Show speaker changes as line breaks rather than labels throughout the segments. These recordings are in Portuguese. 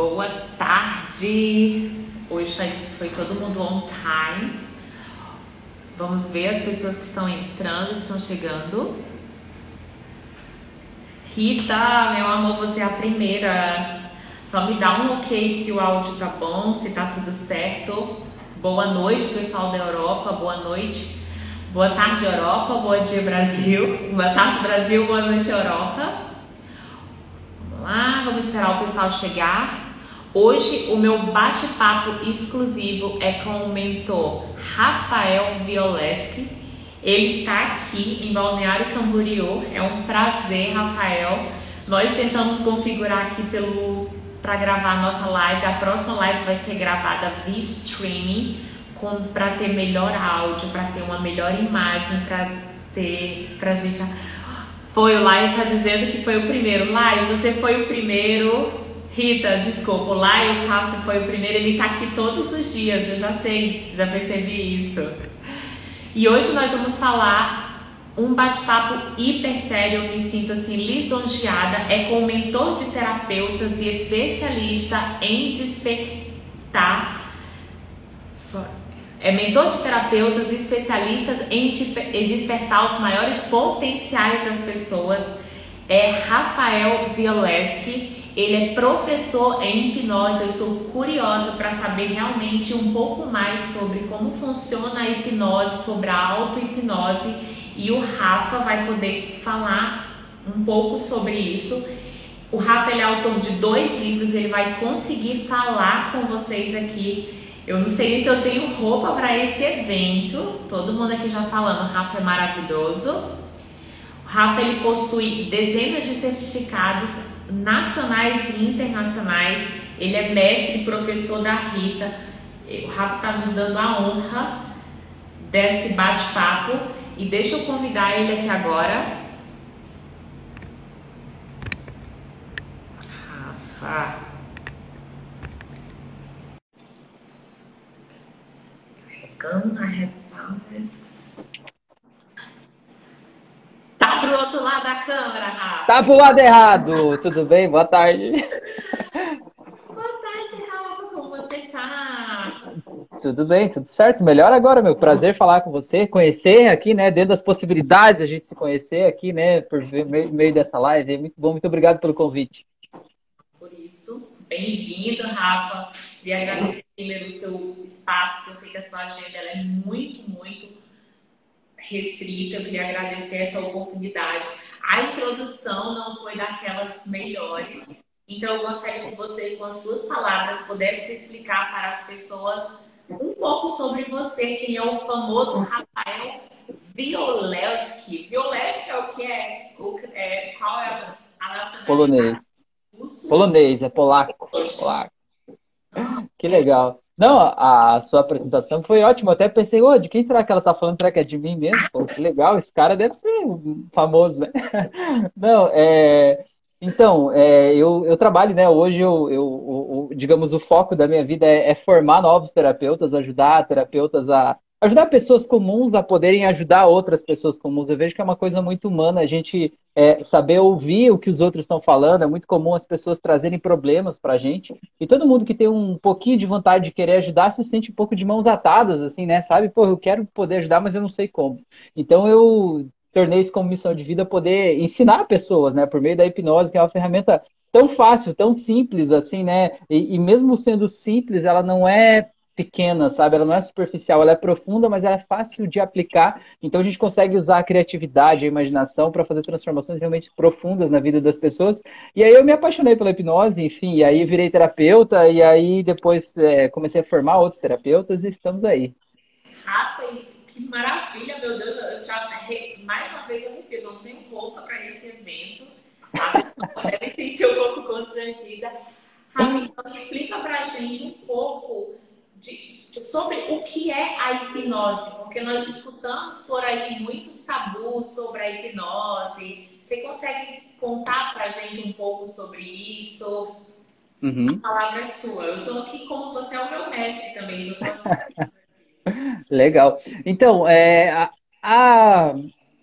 Boa tarde! Hoje foi, foi todo mundo on time. Vamos ver as pessoas que estão entrando, que estão chegando. Rita, meu amor, você é a primeira. Só me dá um ok se o áudio tá bom, se tá tudo certo. Boa noite, pessoal da Europa. Boa noite. Boa tarde, Europa. Boa dia, Brasil. Boa tarde, Brasil. Boa noite, Europa. Vamos lá, vamos esperar o pessoal chegar. Hoje o meu bate-papo exclusivo é com o mentor Rafael Violeski. Ele está aqui em Balneário Camboriú. É um prazer, Rafael. Nós tentamos configurar aqui pelo para gravar a nossa live. A próxima live vai ser gravada via streaming para ter melhor áudio, para ter uma melhor imagem, para ter pra gente foi o Lai tá dizendo que foi o primeiro. Lai, você foi o primeiro Rita, desculpa, o Laio Castro foi o primeiro, ele tá aqui todos os dias, eu já sei, já percebi isso. E hoje nós vamos falar um bate-papo hiper sério, eu me sinto assim lisonjeada, é com o mentor de terapeutas e especialista em despertar. É mentor de terapeutas e especialistas em despertar os maiores potenciais das pessoas. É Rafael Violeski ele é professor em hipnose. Eu estou curiosa para saber realmente um pouco mais sobre como funciona a hipnose, sobre a auto-hipnose. E o Rafa vai poder falar um pouco sobre isso. O Rafa é autor de dois livros, ele vai conseguir falar com vocês aqui. Eu não sei se eu tenho roupa para esse evento. Todo mundo aqui já falando, Rafa é maravilhoso. Rafa ele possui dezenas de certificados nacionais e internacionais. Ele é mestre e professor da Rita. O Rafa está nos dando a honra desse bate-papo. E deixa eu convidar ele aqui agora. Rafa. I have found it. Tá pro outro lado da câmera, Rafa.
Tá pro lado errado. Tudo bem? Boa tarde.
Boa tarde, Rafa. Como você tá?
Tudo bem, tudo certo. Melhor agora, meu. Prazer falar com você, conhecer aqui, né? Dentro das possibilidades a gente se conhecer aqui, né? Por meio dessa live. Muito bom, muito obrigado pelo convite.
Por isso, bem-vindo, Rafa. Queria agradecer primeiro o seu espaço, que eu sei que a sua agenda é muito, muito restrita, eu queria agradecer essa oportunidade. A introdução não foi daquelas melhores, então eu gostaria que você, com as suas palavras, pudesse explicar para as pessoas um pouco sobre você, quem é o famoso Rafael Violewski. Violewski é o que é? O, é qual é a nacionalidade?
Polonês. Polonês, é polaco. polaco. Que legal. Não, a sua apresentação foi ótima. Eu até pensei, oh, de quem será que ela está falando? Será que é de mim mesmo? Pô, que legal, esse cara deve ser famoso, né? Não, é... Então, é, eu, eu trabalho, né? Hoje, eu, eu, eu, digamos, o foco da minha vida é, é formar novos terapeutas, ajudar terapeutas a, ajudar pessoas comuns a poderem ajudar outras pessoas comuns. Eu vejo que é uma coisa muito humana a gente é, saber ouvir o que os outros estão falando. É muito comum as pessoas trazerem problemas para a gente. E todo mundo que tem um pouquinho de vontade de querer ajudar se sente um pouco de mãos atadas, assim, né? Sabe? Pô, eu quero poder ajudar, mas eu não sei como. Então eu tornei isso como missão de vida poder ensinar pessoas, né? Por meio da hipnose, que é uma ferramenta tão fácil, tão simples, assim, né? E, e mesmo sendo simples, ela não é pequena, sabe? Ela não é superficial, ela é profunda, mas ela é fácil de aplicar. Então a gente consegue usar a criatividade, a imaginação para fazer transformações realmente profundas na vida das pessoas. E aí eu me apaixonei pela hipnose, enfim, e aí virei terapeuta e aí depois é, comecei a formar outros terapeutas e estamos aí.
Rapaz, que maravilha, meu Deus! Eu já, mais uma vez eu repito, eu não tenho roupa para esse evento. Tá? me sentir um pouco constrangida. Então explica pra gente um pouco de, sobre o que é a hipnose, porque nós escutamos por aí muitos tabus sobre a hipnose. Você consegue contar para a gente um pouco sobre isso? Uhum. A palavra é sua. Eu estou aqui como você é o meu mestre também. Você
é Legal. Então, é, a, a,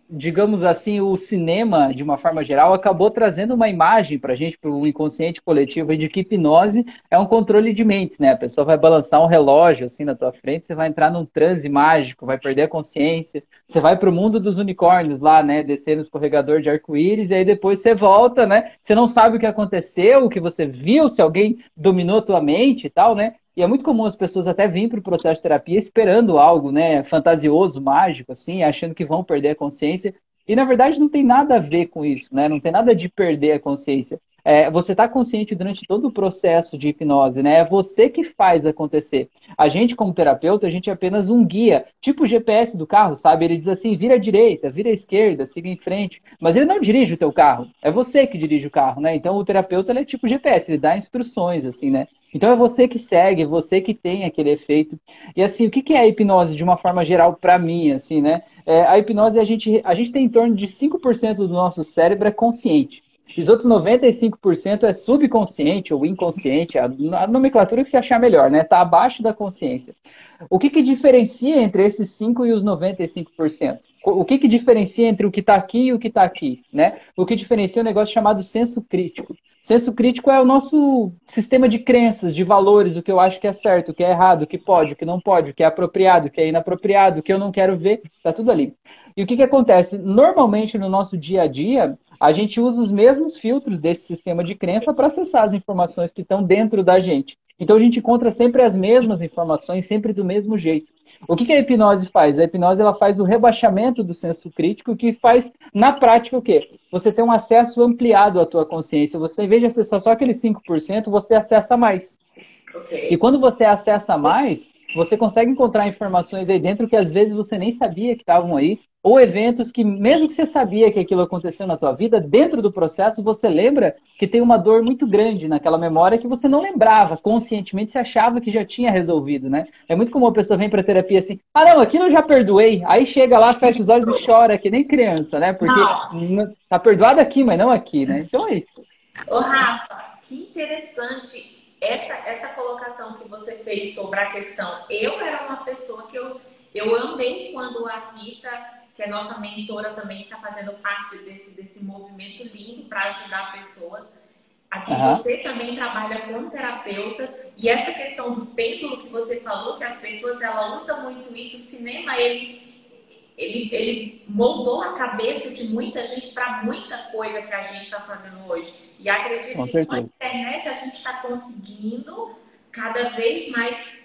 digamos assim, o cinema, de uma forma geral, acabou trazendo uma imagem para a gente, para o inconsciente coletivo, de que hipnose é um controle de mentes, né? A pessoa vai balançar um relógio assim na tua frente, você vai entrar num transe mágico, vai perder a consciência, você vai para o mundo dos unicórnios lá, né? Descer no escorregador de arco-íris, e aí depois você volta, né? Você não sabe o que aconteceu, o que você viu, se alguém dominou tua mente e tal, né? E é muito comum as pessoas até virem para o processo de terapia esperando algo, né, fantasioso, mágico, assim, achando que vão perder a consciência. E na verdade não tem nada a ver com isso, né? Não tem nada de perder a consciência é, você está consciente durante todo o processo de hipnose, né? É você que faz acontecer. A gente, como terapeuta, a gente é apenas um guia, tipo o GPS do carro, sabe? Ele diz assim, vira à direita, vira à esquerda, siga em frente. Mas ele não dirige o teu carro, é você que dirige o carro, né? Então o terapeuta é tipo GPS, ele dá instruções, assim, né? Então é você que segue, é você que tem aquele efeito. E assim, o que é a hipnose de uma forma geral para mim, assim, né? É, a hipnose, a gente, a gente tem em torno de 5% do nosso cérebro é consciente. Os outros 95% é subconsciente ou inconsciente, a, nomenclatura que você achar melhor, né? Está abaixo da consciência. O que, que diferencia entre esses 5% e os 95%? O que, que diferencia entre o que está aqui e o que está aqui? Né? O que diferencia é um negócio chamado senso crítico. Senso crítico é o nosso sistema de crenças, de valores, o que eu acho que é certo, o que é errado, o que pode, o que não pode, o que é apropriado, o que é inapropriado, o que eu não quero ver, está tudo ali. E o que, que acontece? Normalmente no nosso dia a dia, a gente usa os mesmos filtros desse sistema de crença para acessar as informações que estão dentro da gente. Então a gente encontra sempre as mesmas informações, sempre do mesmo jeito. O que, que a hipnose faz? A hipnose ela faz o rebaixamento do senso crítico, que faz, na prática, o quê? Você tem um acesso ampliado à tua consciência. Você, em vez de acessar só aqueles 5%, você acessa mais. Okay. E quando você acessa mais, você consegue encontrar informações aí dentro que às vezes você nem sabia que estavam aí, ou eventos que, mesmo que você sabia que aquilo aconteceu na tua vida, dentro do processo você lembra que tem uma dor muito grande naquela memória que você não lembrava, conscientemente você achava que já tinha resolvido, né? É muito comum a pessoa vem para terapia assim, ah não, aquilo eu já perdoei, aí chega lá, fecha os olhos e chora, que nem criança, né? Porque não. tá perdoado aqui, mas não aqui, né? Então é isso.
Ô Rafa, que interessante essa, essa colocação que você fez sobre a questão. Eu era uma pessoa que eu, eu amei quando a Rita que é nossa mentora também, que está fazendo parte desse, desse movimento lindo para ajudar pessoas. Aqui uhum. você também trabalha com terapeutas e essa questão do pêndulo que você falou, que as pessoas ela usa muito isso, o cinema ele ele, ele moldou a cabeça de muita gente para muita coisa que a gente está fazendo hoje. E acredito com que com a internet a gente está conseguindo cada vez mais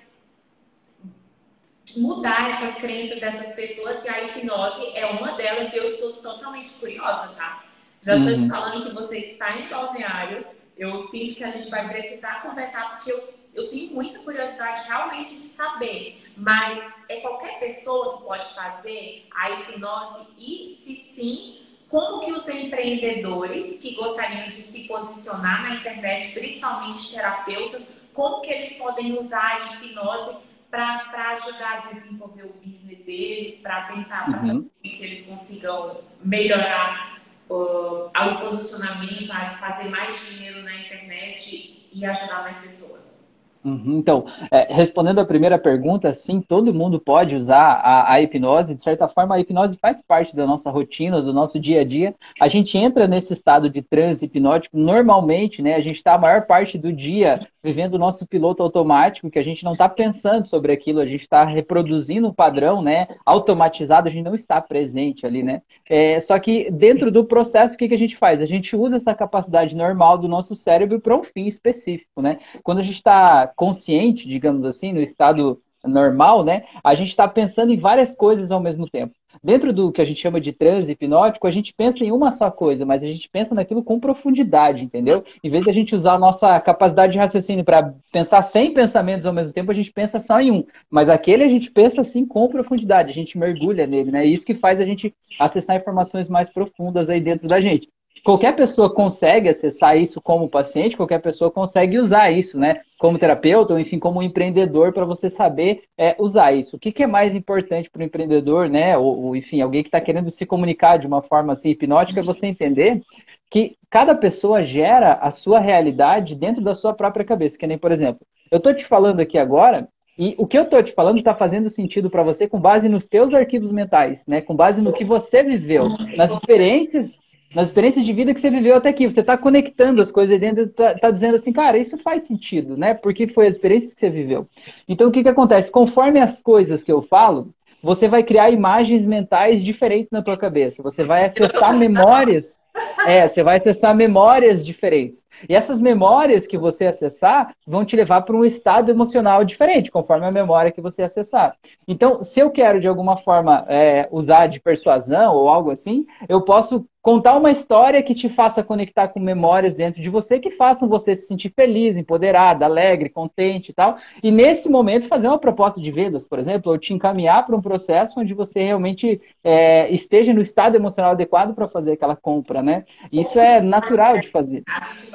mudar essas crenças dessas pessoas e a hipnose é uma delas e eu estou totalmente curiosa, tá? Já estou uhum. falando que você está em balneário, eu sinto que a gente vai precisar conversar porque eu, eu tenho muita curiosidade realmente de saber, mas é qualquer pessoa que pode fazer a hipnose e se sim, como que os empreendedores que gostariam de se posicionar na internet, principalmente terapeutas, como que eles podem usar a hipnose para ajudar a desenvolver o business deles, para tentar uhum. que eles consigam melhorar uh, o posicionamento, fazer mais dinheiro na internet e ajudar mais pessoas.
Uhum. Então, é, respondendo a primeira pergunta, sim, todo mundo pode usar a, a, hipnose. De certa forma, a hipnose faz parte da nossa rotina, do nosso dia a dia. A gente entra nesse estado de transe hipnótico normalmente, né? A gente está a maior parte do dia vivendo o nosso piloto automático, que a gente não está pensando sobre aquilo, a gente está reproduzindo um padrão, né? Automatizado, a gente não está presente ali, né? É, só que dentro do processo, o que, que a gente faz? A gente usa essa capacidade normal do nosso cérebro para um fim específico, né? Quando a gente está consciente, digamos assim, no estado normal, né? A gente está pensando em várias coisas ao mesmo tempo. Dentro do que a gente chama de transe hipnótico, a gente pensa em uma só coisa, mas a gente pensa naquilo com profundidade, entendeu? Em vez de a gente usar a nossa capacidade de raciocínio para pensar 100 pensamentos ao mesmo tempo, a gente pensa só em um. Mas aquele a gente pensa assim com profundidade, a gente mergulha nele, né? Isso que faz a gente acessar informações mais profundas aí dentro da gente qualquer pessoa consegue acessar isso como paciente, qualquer pessoa consegue usar isso, né? Como terapeuta, ou enfim, como empreendedor, para você saber é, usar isso. O que, que é mais importante para o empreendedor, né? Ou, ou, enfim, alguém que está querendo se comunicar de uma forma assim hipnótica, é você entender que cada pessoa gera a sua realidade dentro da sua própria cabeça. Que nem, por exemplo, eu estou te falando aqui agora E o que eu estou te falando está fazendo sentido para você com base nos teus arquivos mentais, né? Com base no que você viveu, nas experiências, nas experiências de vida que você viveu até aqui. Você está conectando as coisas dentro, está tá dizendo assim, cara, isso faz sentido, né? Porque foi a experiência que você viveu. Então, o que, que acontece? Conforme as coisas que eu falo, você vai criar imagens mentais diferentes na tua cabeça. Você vai acessar memórias é, você vai acessar memórias diferentes. E essas memórias que você acessar vão te levar para um estado emocional diferente, conforme a memória que você acessar. Então, se eu quero de alguma forma é, usar de persuasão ou algo assim, eu posso contar uma história que te faça conectar com memórias dentro de você que façam você se sentir feliz, empoderada, alegre, contente e tal. E nesse momento fazer uma proposta de vendas, por exemplo, ou te encaminhar para um processo onde você realmente é, esteja no estado emocional adequado para fazer aquela compra, né? Isso é natural de fazer.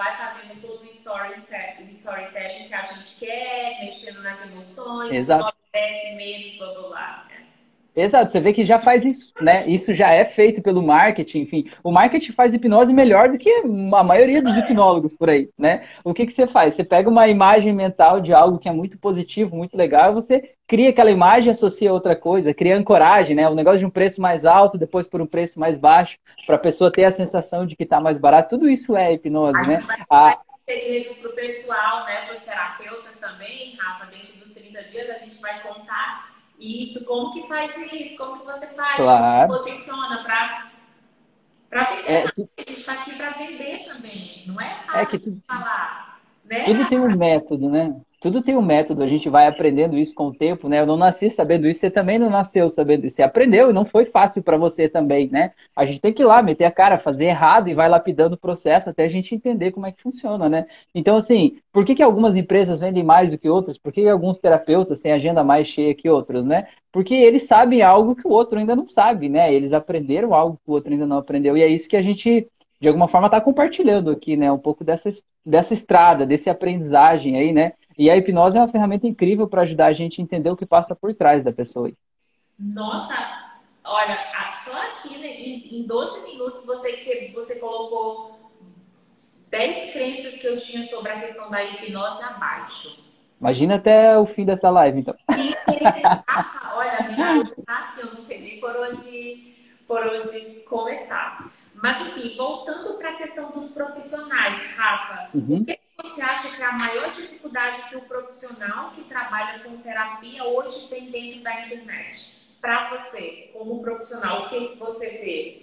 Vai fazendo todo o storytelling, storytelling que a gente quer, mexendo nas emoções,
Exato.
medos, blá blá blá.
Exato, você vê que já faz isso, né? Isso já é feito pelo marketing, enfim. O marketing faz hipnose melhor do que a maioria dos hipnólogos por aí, né? O que, que você faz? Você pega uma imagem mental de algo que é muito positivo, muito legal, e você cria aquela imagem e associa a outra coisa, cria ancoragem, né? O negócio de um preço mais alto, depois por um preço mais baixo, para a pessoa ter a sensação de que está mais barato. Tudo isso é hipnose, né?
A... Segredos para o pessoal, né? Para os terapeutas também, Rafa, dentro dos 30 dias a gente vai contar isso, como que faz isso? Como que você faz?
Claro.
Como posiciona para para vender? É, tu... A gente está aqui para vender também. Não é fácil
é que tu...
falar. Né?
Tudo tem um método, né? Tudo tem um método, a gente vai aprendendo isso com o tempo, né? Eu não nasci sabendo isso, você também não nasceu sabendo isso. Você aprendeu e não foi fácil para você também, né? A gente tem que ir lá, meter a cara, fazer errado e vai lapidando o processo até a gente entender como é que funciona, né? Então, assim, por que, que algumas empresas vendem mais do que outras? Por que, que alguns terapeutas têm agenda mais cheia que outros, né? Porque eles sabem algo que o outro ainda não sabe, né? Eles aprenderam algo que o outro ainda não aprendeu. E é isso que a gente de alguma forma está compartilhando aqui, né? Um pouco dessa, dessa estrada, desse aprendizagem aí, né? E a hipnose é uma ferramenta incrível para ajudar a gente a entender o que passa por trás da pessoa.
Nossa, olha, só aqui né, em, 12 minutos você, que, você colocou 10 crenças que eu tinha sobre a questão da hipnose abaixo.
Imagina até o fim dessa live, então.
olha, a minha tá assim, eu não sei nem por onde, por onde começar. Mas, assim, voltando para a questão dos profissionais, Rafa, uhum. o que você acha que é a maior dificuldade que o profissional que trabalha com terapia hoje tem dentro da internet? Para você, como profissional, o que, você vê?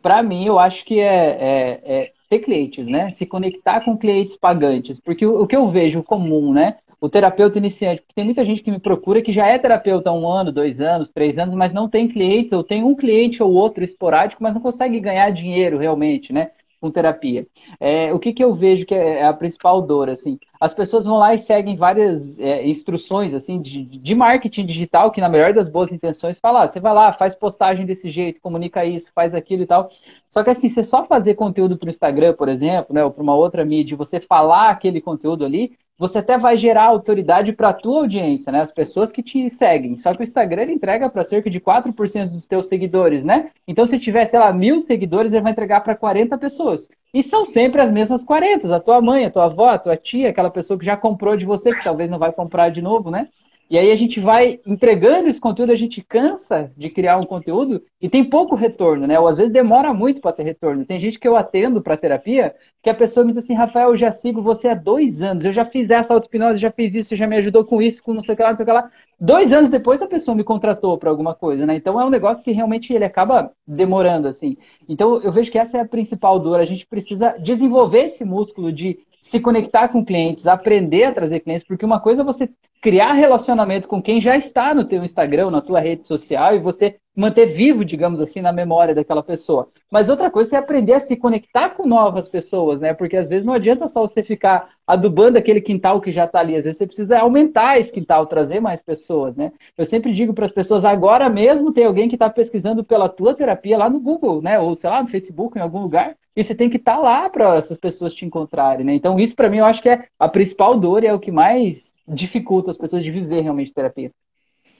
Para mim, eu acho que é, é, é, ter clientes, né? Se conectar com clientes pagantes. Porque o, o que eu vejo comum, né? o terapeuta iniciante, porque tem muita gente que me procura que já é terapeuta há um ano, dois anos, três anos, mas não tem clientes, ou tem um cliente ou outro esporádico, mas não consegue ganhar dinheiro realmente, né? Com terapia. É, o que, que eu vejo que é a principal dor, assim? As pessoas vão lá e seguem várias é, instruções, assim, de, de, marketing digital, que na melhor das boas intenções fala, ah, você vai lá, faz postagem desse jeito, comunica isso, faz aquilo e tal. Só que assim, você só fazer conteúdo para o Instagram, por exemplo, né, ou para uma outra mídia, você falar aquele conteúdo ali, você até vai gerar autoridade para a tua audiência, né? As pessoas que te seguem. Só que o Instagram entrega para cerca de 4% dos teus seguidores, né? Então, se tiver, sei lá, mil seguidores, ele vai entregar para 40 pessoas. E são sempre as mesmas 40. A tua mãe, a tua avó, a tua tia, aquela pessoa que já comprou de você, que talvez não vai comprar de novo, né? E aí a gente vai entregando esse conteúdo, a gente cansa de criar um conteúdo e tem pouco retorno, né? Ou às vezes demora muito para ter retorno. Tem gente que eu atendo para terapia que a pessoa me diz assim, Rafael, eu já sigo você há dois anos, eu já fiz essa auto-hipnose, já fiz isso, já me ajudou com isso, com não sei o que lá, não sei o que lá. Dois anos depois a pessoa me contratou para alguma coisa, né? Então é um negócio que realmente ele acaba demorando, assim. Então eu vejo que essa é a principal dor. A gente precisa desenvolver esse músculo de se conectar com clientes, aprender a trazer clientes, porque uma coisa é você criar relacionamento com quem já está no teu Instagram, na tua rede social, e você manter vivo, digamos assim, na memória daquela pessoa. Mas outra coisa é aprender a se conectar com novas pessoas, né? Porque às vezes não adianta só você ficar adubando aquele quintal que já está ali. Às vezes você precisa aumentar esse quintal, trazer mais pessoas, né? Eu sempre digo para as pessoas, agora mesmo tem alguém que está pesquisando pela tua terapia lá no Google, né? Ou sei lá, no Facebook, em algum lugar. E você tem que estar tá lá para essas pessoas te encontrarem, né? Então isso para mim eu acho que é a principal dor e é o que mais dificulta as pessoas de viver realmente terapia.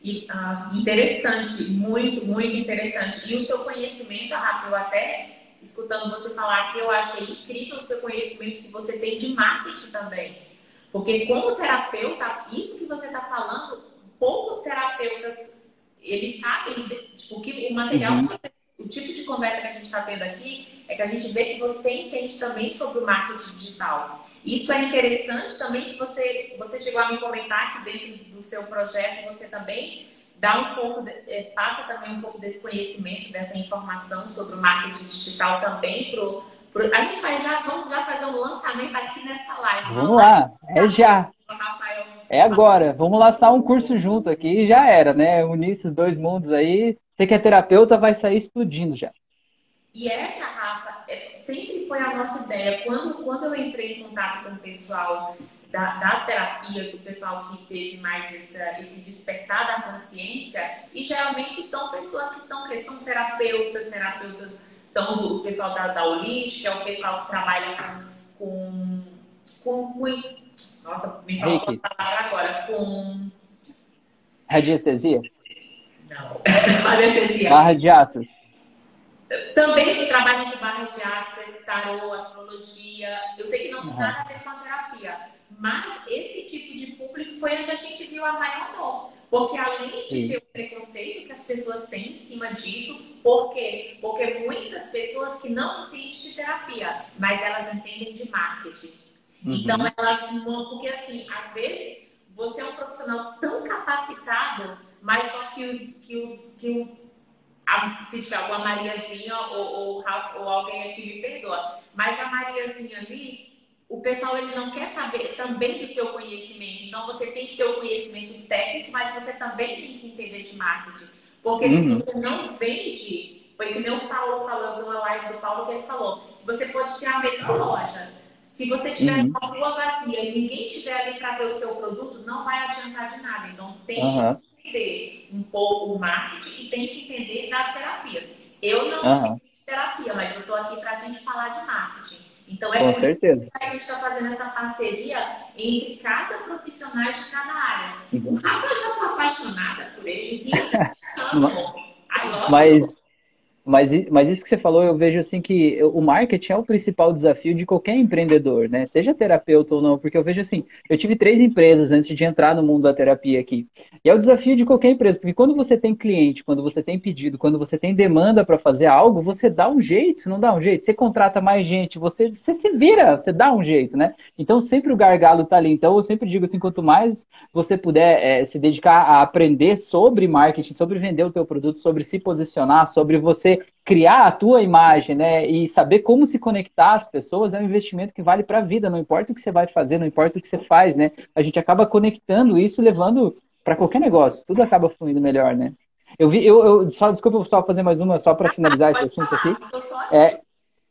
E, ah, interessante, muito, muito interessante. E o seu conhecimento, Rafa, eu até escutando você falar aqui, eu achei incrível o seu conhecimento que você tem de marketing também. Porque como terapeuta, isso que você está falando, poucos terapeutas, eles sabem, tipo, que o material uhum. que você o tipo de conversa que a gente está tendo aqui é que a gente vê que você entende também sobre o marketing digital. Isso é interessante também que você, você chegou a me comentar que dentro do seu projeto você também dá um pouco, é, passa também um pouco desse conhecimento, dessa informação sobre o marketing digital também pro, pro a gente vai já, vamos já fazer um lançamento aqui nessa live.
Vamos lá, é já. É agora, vamos lançar um curso junto aqui e já era, né? Unir esses dois mundos aí. Você que é terapeuta vai sair explodindo já.
E essa, Rafa, sempre foi a nossa ideia. Quando, quando eu entrei em contato com o pessoal da, das terapias, do pessoal que teve mais essa, esse despertar da consciência, e geralmente são pessoas que são, que são terapeutas, terapeutas são o pessoal da, da holística, é o pessoal que trabalha com, com, com nossa, me falou a palavra agora, com
radiestesia?
Não, radiestesia.
Barra de atos.
Também trabalham com barras de axis, tarô, astrologia. Eu sei que não tem nada a ver com a terapia, mas esse tipo de público foi onde a gente viu a maior dor. Porque além de ter o preconceito que as pessoas têm em cima disso, por quê? Porque muitas pessoas que não entendem de terapia, mas elas entendem de marketing. Uhum. Então elas porque assim, às vezes você é um profissional tão capacitado, mas só que os se tiver alguma Mariazinha ou, ou, ou, alguém aqui me perdoa, mas a Mariazinha ali, o pessoal ele não quer saber também do seu conhecimento. Então você tem que ter o conhecimento técnico, mas você também tem que entender de marketing. Porque uhum. se você não vende, foi que nem o Paulo falou, eu vi uma live do Paulo que ele falou, você pode ter a melhor loja. Se você tiver uhum. uma rua vazia e ninguém tiver ali para ver o seu produto, não vai adiantar de nada. Então tem uhum entender um pouco o marketing e tem que entender das terapias. Eu não uhum. terapia, mas eu estou aqui para a gente falar de marketing. Então é
Com certeza.
que a gente está fazendo essa parceria entre cada profissional de cada área. Uhum. O Rafa eu já estou apaixonada por ele,
Mas mas, mas isso que você falou, eu vejo assim que o marketing é o principal desafio de qualquer empreendedor, né? Seja terapeuta ou não, porque eu vejo assim, eu tive três empresas antes de entrar no mundo da terapia aqui. E é o desafio de qualquer empresa, porque quando você tem cliente, quando você tem pedido, quando você tem demanda para fazer algo, você dá um jeito, não dá um jeito. Você contrata mais gente, você, você se vira, você dá um jeito, né? Então sempre o gargalo tá ali. Então eu sempre digo assim, quanto mais você puder é, se dedicar a aprender sobre marketing, sobre vender o teu produto, sobre se posicionar, sobre você criar a tua imagem, né? E saber como se conectar às pessoas é um investimento que vale para a vida. Não importa o que você vai fazer, não importa o que você faz, né? A gente acaba conectando isso, levando para qualquer negócio. Tudo acaba fluindo melhor, né? Eu vi, eu, eu só desculpa só fazer mais uma só para finalizar esse assunto aqui. É,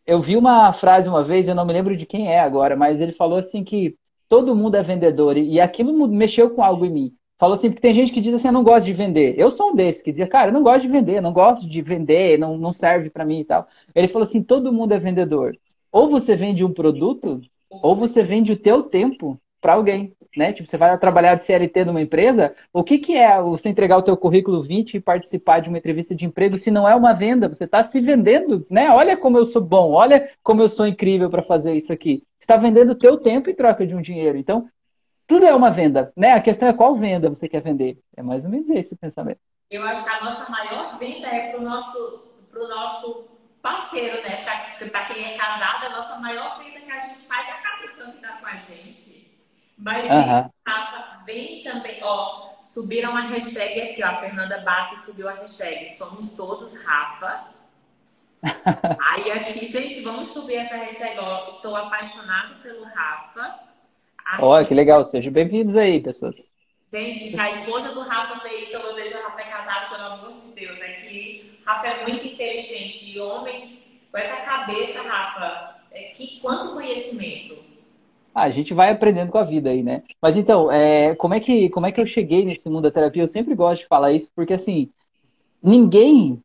eu vi uma frase uma vez, eu não me lembro de quem é agora, mas ele falou assim que todo mundo é vendedor e aquilo mexeu com algo em mim falou assim, porque tem gente que diz assim, eu não gosto de vender. Eu sou um desses que dizia, cara, eu não gosto de vender, não gosto de vender, não, não serve para mim e tal. Ele falou assim, todo mundo é vendedor. Ou você vende um produto, ou você vende o teu tempo para alguém, né? Tipo, você vai trabalhar de CLT numa empresa, o que, que é você entregar o teu currículo 20 e participar de uma entrevista de emprego se não é uma venda? Você está se vendendo, né? Olha como eu sou bom, olha como eu sou incrível para fazer isso aqui. Você está vendendo o teu tempo em troca de um dinheiro. Então, tudo é uma venda, né? A questão é qual venda você quer vender. É mais ou menos esse o pensamento.
Eu acho que a nossa maior venda é para o nosso, pro nosso parceiro, né? Para quem é casado, a nossa maior venda que a gente faz é a cabeça que dá com a gente. Mas uhum. Rafa, vem também, ó, subiram a hashtag aqui, ó, a Fernanda Bassi subiu a hashtag Somos Todos Rafa. Aí aqui, gente, vamos subir essa hashtag, ó, estou apaixonado pelo Rafa.
Olha, que legal. Sejam bem-vindos aí, pessoas.
Gente, a esposa do Rafa fez isso, eu vejo o Rafa é casado, pelo amor de Deus. É que Rafa é muito inteligente. E homem com essa cabeça, Rafa, é que quanto conhecimento.
Ah, a gente vai aprendendo com a vida aí, né? Mas então, é, como, é que, como é que eu cheguei nesse mundo da terapia? Eu sempre gosto de falar isso, porque assim, ninguém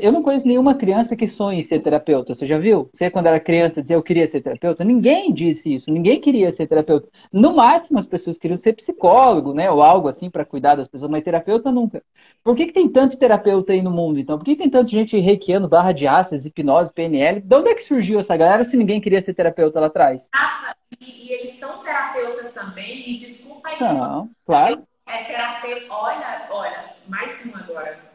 eu não conheço nenhuma criança que sonhe em ser terapeuta. Você já viu? Você, quando era criança, dizia eu queria ser terapeuta? Ninguém disse isso. Ninguém queria ser terapeuta. No máximo, as pessoas queriam ser psicólogo, né? Ou algo assim para cuidar das pessoas, mas terapeuta nunca. Por que, que tem tanto terapeuta aí no mundo, então? Por que, que tem tanta gente reikiando, barra de ácidos, hipnose, PNL? De onde é que surgiu essa galera se ninguém queria ser terapeuta lá atrás?
Ah, e, e, eles são terapeutas também, e desculpa aí.
São, claro.
É terapeuta, olha, olha, mais um agora.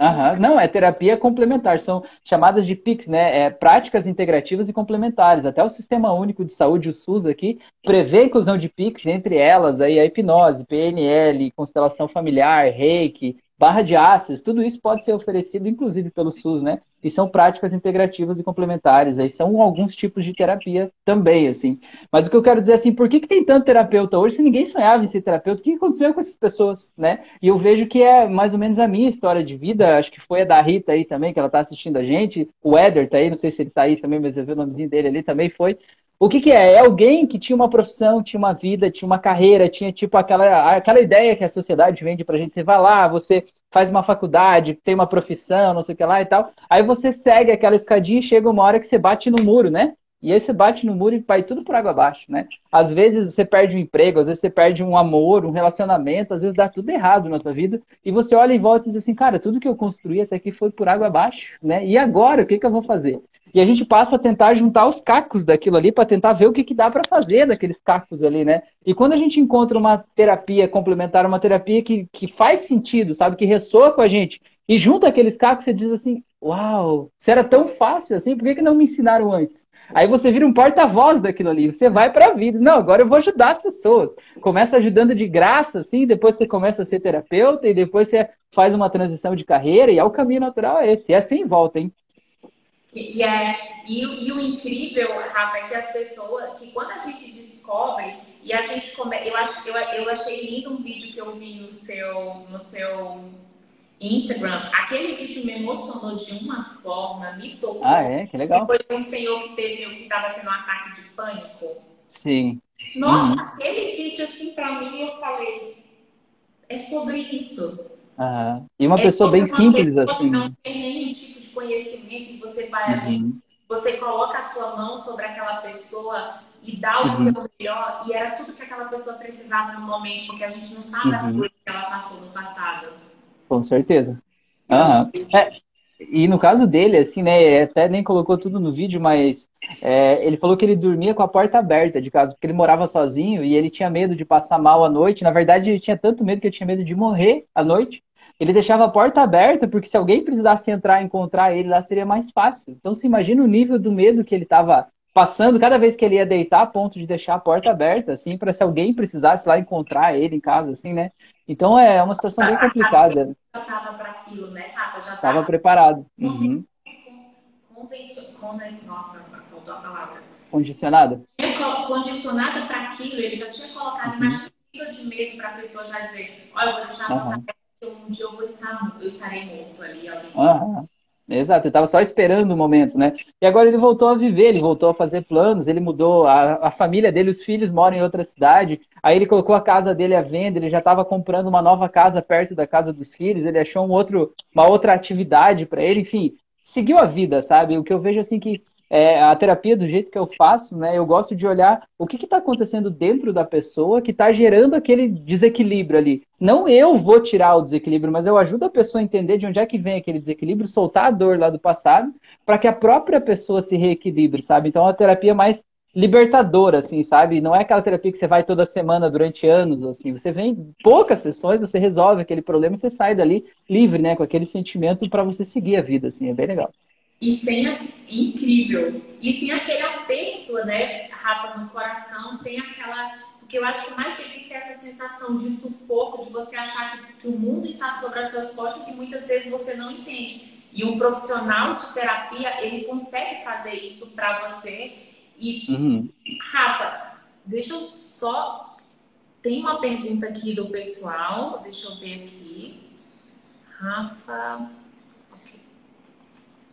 Uhum. Não, é terapia complementar, são chamadas de PICs, né? É práticas integrativas e complementares. Até o Sistema Único de Saúde, o SUS aqui, prevê a inclusão de PICs, entre elas aí a hipnose, PNL, constelação familiar, reiki, barra de ácidos, tudo isso pode ser oferecido, inclusive, pelo SUS, né? E são práticas integrativas e complementares. Aí são alguns tipos de terapia também, assim. Mas o que eu quero dizer assim, por que, que tem tanto terapeuta hoje se ninguém sonhava em ser terapeuta? O que aconteceu com essas pessoas, né? E eu vejo que é mais ou menos a minha história de vida, acho que foi a da Rita aí também, que ela tá assistindo a gente. O Éder tá aí, não sei se ele tá aí também, mas eu vi o nomezinho dele ali também, foi. O que, que é? É alguém que tinha uma profissão, tinha uma vida, tinha uma carreira, tinha tipo aquela, aquela ideia que a sociedade vende pra gente. Você vai lá, você faz uma faculdade, tem uma profissão, não sei o que lá e tal. Aí você segue aquela escadinha e chega uma hora que você bate no muro, né? E aí você bate no muro e vai tudo por água abaixo, né? Às vezes você perde um emprego, às vezes você perde um amor, um relacionamento, às vezes dá tudo errado na tua vida. E você olha em volta e diz assim, cara, tudo que eu construí até aqui foi por água abaixo, né? E agora, o que, que eu vou fazer? E a gente passa a tentar juntar os cacos daquilo ali para tentar ver o que, que dá para fazer daqueles cacos ali, né? E quando a gente encontra uma terapia complementar, uma terapia que, que faz sentido, sabe? Que ressoa com a gente, e junta aqueles cacos, você diz assim: Uau, se era tão fácil assim, por que, que não me ensinaram antes? Aí você vira um porta-voz daquilo ali, você vai para a vida. Não, agora eu vou ajudar as pessoas. Começa ajudando de graça, assim, depois você começa a ser terapeuta e depois você faz uma transição de carreira e é o caminho natural é esse. É assim volta, hein?
E, é, e, e, o incrível, Rafa, é que as pessoas, que quando a gente descobre, e a gente come, eu, ach, eu, eu achei lindo um vídeo que eu vi no seu, no seu Instagram, aquele vídeo me emocionou de uma forma, me tocou.
Ah, é? Que legal.
Foi um senhor que teve, que estava tendo um ataque de pânico.
Sim.
Nossa, uhum. aquele vídeo, assim, pra mim, eu falei, é sobre isso.
Uhum. E uma é pessoa bem simples, pessoa assim.
não tem conhecimento e você vai uhum. ali, você coloca a sua mão sobre aquela pessoa e dá o uhum. seu melhor, e era tudo que aquela pessoa precisava no momento, porque a gente não sabe uhum. as coisas que ela passou no passado.
Com certeza. Uhum. É, e no caso dele, assim, né, até nem colocou tudo no vídeo, mas é, ele falou que ele dormia com a porta aberta de casa, porque ele morava sozinho e ele tinha medo de passar mal à noite. Na verdade, ele tinha tanto medo que ele tinha medo de morrer à noite ele deixava a porta aberta, porque se alguém precisasse entrar e encontrar ele lá, seria mais fácil. Então, você imagina o nível do medo que ele estava passando cada vez que ele ia deitar, a ponto de deixar a porta aberta, assim, para se alguém precisasse lá encontrar ele em casa, assim, né? Então, é uma situação bem complicada.
Já estava para aquilo, né, Rafa? Já
estava preparado. Uhum.
Nossa, faltou a palavra.
Condicionada?
Condicionada para aquilo, ele já tinha colocado uhum. mais de medo para a pessoa já dizer, olha, eu vou deixar a porta um dia eu vou estar, eu estarei morto ali. Alguém...
Uhum. Exato, ele estava só esperando o momento, né? E agora ele voltou a viver, ele voltou a fazer planos, ele mudou, a, a família dele, os filhos moram em outra cidade, aí ele colocou a casa dele à venda, ele já estava comprando uma nova casa perto da casa dos filhos, ele achou um outro, uma outra atividade para ele, enfim, seguiu a vida, sabe? O que eu vejo assim que é, a terapia do jeito que eu faço, né? Eu gosto de olhar o que está acontecendo dentro da pessoa que está gerando aquele desequilíbrio ali. Não eu vou tirar o desequilíbrio, mas eu ajudo a pessoa a entender de onde é que vem aquele desequilíbrio, soltar a dor lá do passado, para que a própria pessoa se reequilibre, sabe? Então, é uma terapia mais libertadora, assim, sabe? Não é aquela terapia que você vai toda semana durante anos, assim. Você vem poucas sessões, você resolve aquele problema e você sai dali livre, né? Com aquele sentimento para você seguir a vida, assim. É bem legal
e sem incrível e sem aquele aperto, né, Rafa, no coração, sem aquela porque eu acho que o mais difícil é essa sensação de sufoco, de você achar que, que o mundo está sobre as suas costas e muitas vezes você não entende. E um profissional de terapia, ele consegue fazer isso para você. E, uhum. Rafa, deixa eu só. Tem uma pergunta aqui do pessoal, deixa eu ver aqui. Rafa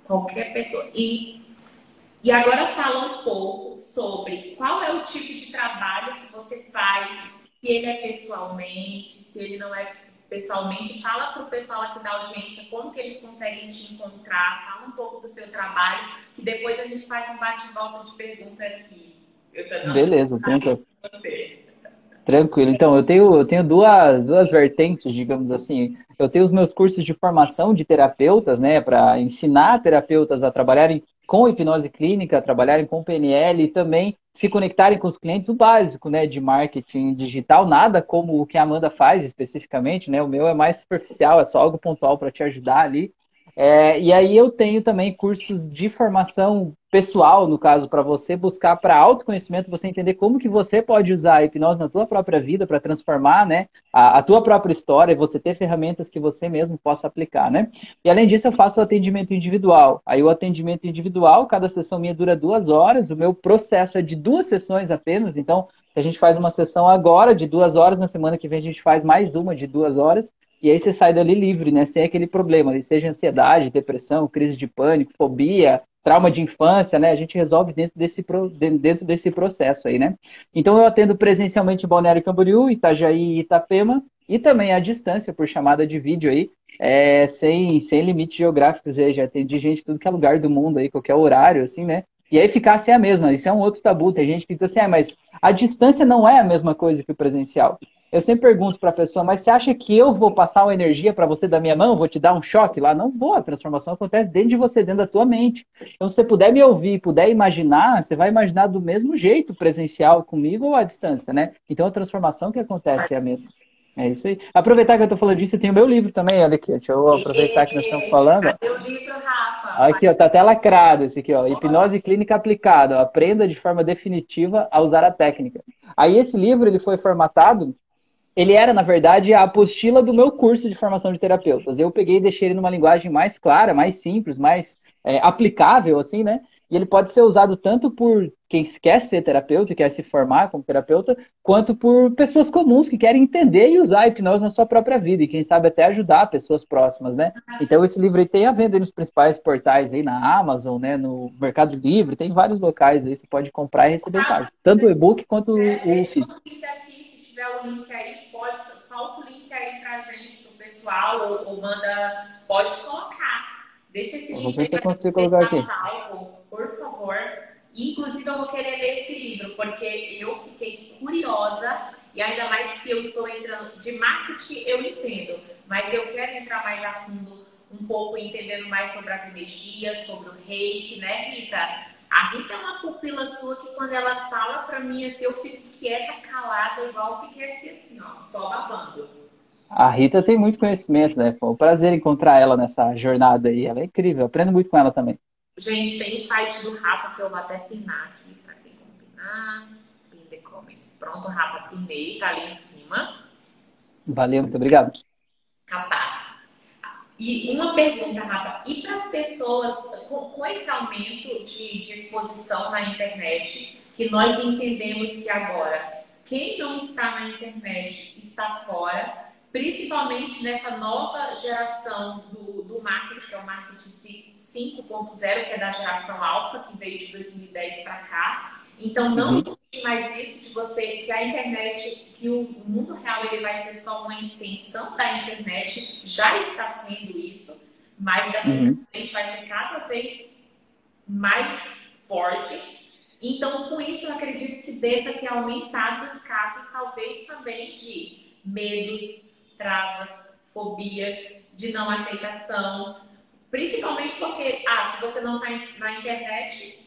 qualquer pessoa. E, e agora fala um pouco sobre qual é o tipo de trabalho que você faz, se ele é pessoalmente, se ele não é pessoalmente. Fala para o pessoal aqui da audiência como que eles conseguem te encontrar, fala um pouco do seu trabalho, que depois a gente faz um bate-volta de pergunta aqui.
Beleza, tranquilo. Tranquilo. Então, eu tenho, eu tenho duas, duas vertentes, digamos assim. Eu tenho os meus cursos de formação de terapeutas, né, para ensinar terapeutas a trabalharem com hipnose clínica, trabalharem com PNL e também se conectarem com os clientes, o básico, né, de marketing digital, nada como o que a Amanda faz especificamente, né? O meu é mais superficial, é só algo pontual para te ajudar ali. É, e aí eu tenho também cursos de formação pessoal, no caso, para você buscar para autoconhecimento, você entender como que você pode usar a hipnose na tua própria vida para transformar, né, a, a, tua própria história e você ter ferramentas que você mesmo possa aplicar, né? E além disso, eu faço o atendimento individual. Aí o atendimento individual, cada sessão minha dura duas horas, o meu processo é de duas sessões apenas, então se a gente faz uma sessão agora de duas horas, na semana que vem a gente faz mais uma de duas horas, e aí você sai dali livre, né? Sem aquele problema, seja ansiedade, depressão, crise de pânico, fobia, trauma de infância, né? A gente resolve dentro desse, dentro desse processo aí, né? Então eu atendo presencialmente em Balneário Camboriú, Itajaí e Itapema, e também à distância, por chamada de vídeo aí, é, sem, sem limites geográficos, já atendi gente de tudo que é lugar do mundo aí, qualquer horário, assim, né? E a eficácia é a mesma, isso é um outro tabu. Tem gente que diz assim, ah, mas a distância não é a mesma coisa que o presencial. Eu sempre pergunto para a pessoa, mas você acha que eu vou passar uma energia para você da minha mão, vou te dar um choque lá? Não vou, a transformação acontece dentro de você, dentro da tua mente. Então, se você puder me ouvir, puder imaginar, você vai imaginar do mesmo jeito presencial comigo ou à distância, né? Então, a transformação que acontece é a mesma. É isso aí. Aproveitar que eu estou falando disso, eu tenho meu livro também, olha aqui. Deixa eu aproveitar que nós estamos falando.
Meu livro, Rafa.
Aqui, ó, tá até lacrado esse aqui, ó. Hipnose clínica aplicada. Ó. Aprenda de forma definitiva a usar a técnica. Aí esse livro ele foi formatado ele era, na verdade, a apostila do meu curso de formação de terapeutas. Eu peguei e deixei ele numa linguagem mais clara, mais simples, mais é, aplicável, assim, né? E ele pode ser usado tanto por quem quer ser terapeuta, quer se formar como terapeuta, quanto por pessoas comuns que querem entender e usar a hipnose na sua própria vida e quem sabe até ajudar pessoas próximas, né? Então esse livro aí tem a venda nos principais portais aí na Amazon, né, no Mercado Livre, tem vários locais aí você pode comprar e receber em casa, tanto o e-book quanto o físico
tiver o link aí, pode, solta o link aí pra gente, pro pessoal, ou, ou manda, pode colocar. Deixa esse link aí
pra gente colocar aqui.
salvo, por favor. Inclusive, eu vou querer ler esse livro, porque eu fiquei curiosa, e ainda mais que eu estou entrando de marketing, eu entendo, mas eu quero entrar mais a fundo um pouco entendendo mais sobre as energias, sobre o reiki, né, Rita? A Rita é uma pupila sua que quando ela fala pra mim assim, eu fico quieta, calada, igual eu fiquei aqui assim, ó, só babando.
A Rita tem muito conhecimento, né? Foi um prazer encontrar ela nessa jornada aí. Ela é incrível, eu aprendo muito com ela também.
Gente, tem o site do Rafa que eu vou até pinar aqui. Será que tem como pinar? Pin the comments. Pronto, Rafa, pinei, tá ali em cima.
Valeu, muito obrigado.
Capaz. E uma pergunta, Rafa, e para as pessoas, com, com, esse aumento de, de exposição na internet, que nós entendemos que agora quem não está na internet está fora, principalmente nessa nova geração do, do marketing, que é o marketing 5.0, que é da geração alfa, que veio de 2010 para cá. Então não uhum. Mais isso de você que a internet, que o mundo real ele vai ser só uma extensão da internet, já está sendo isso, mas daqui uhum. a frente vai ser cada vez mais forte. Então, com isso, eu acredito que deva ter aumentado os casos, talvez também de medos, travas, fobias, de não aceitação. Principalmente porque, ah, se você não está na internet,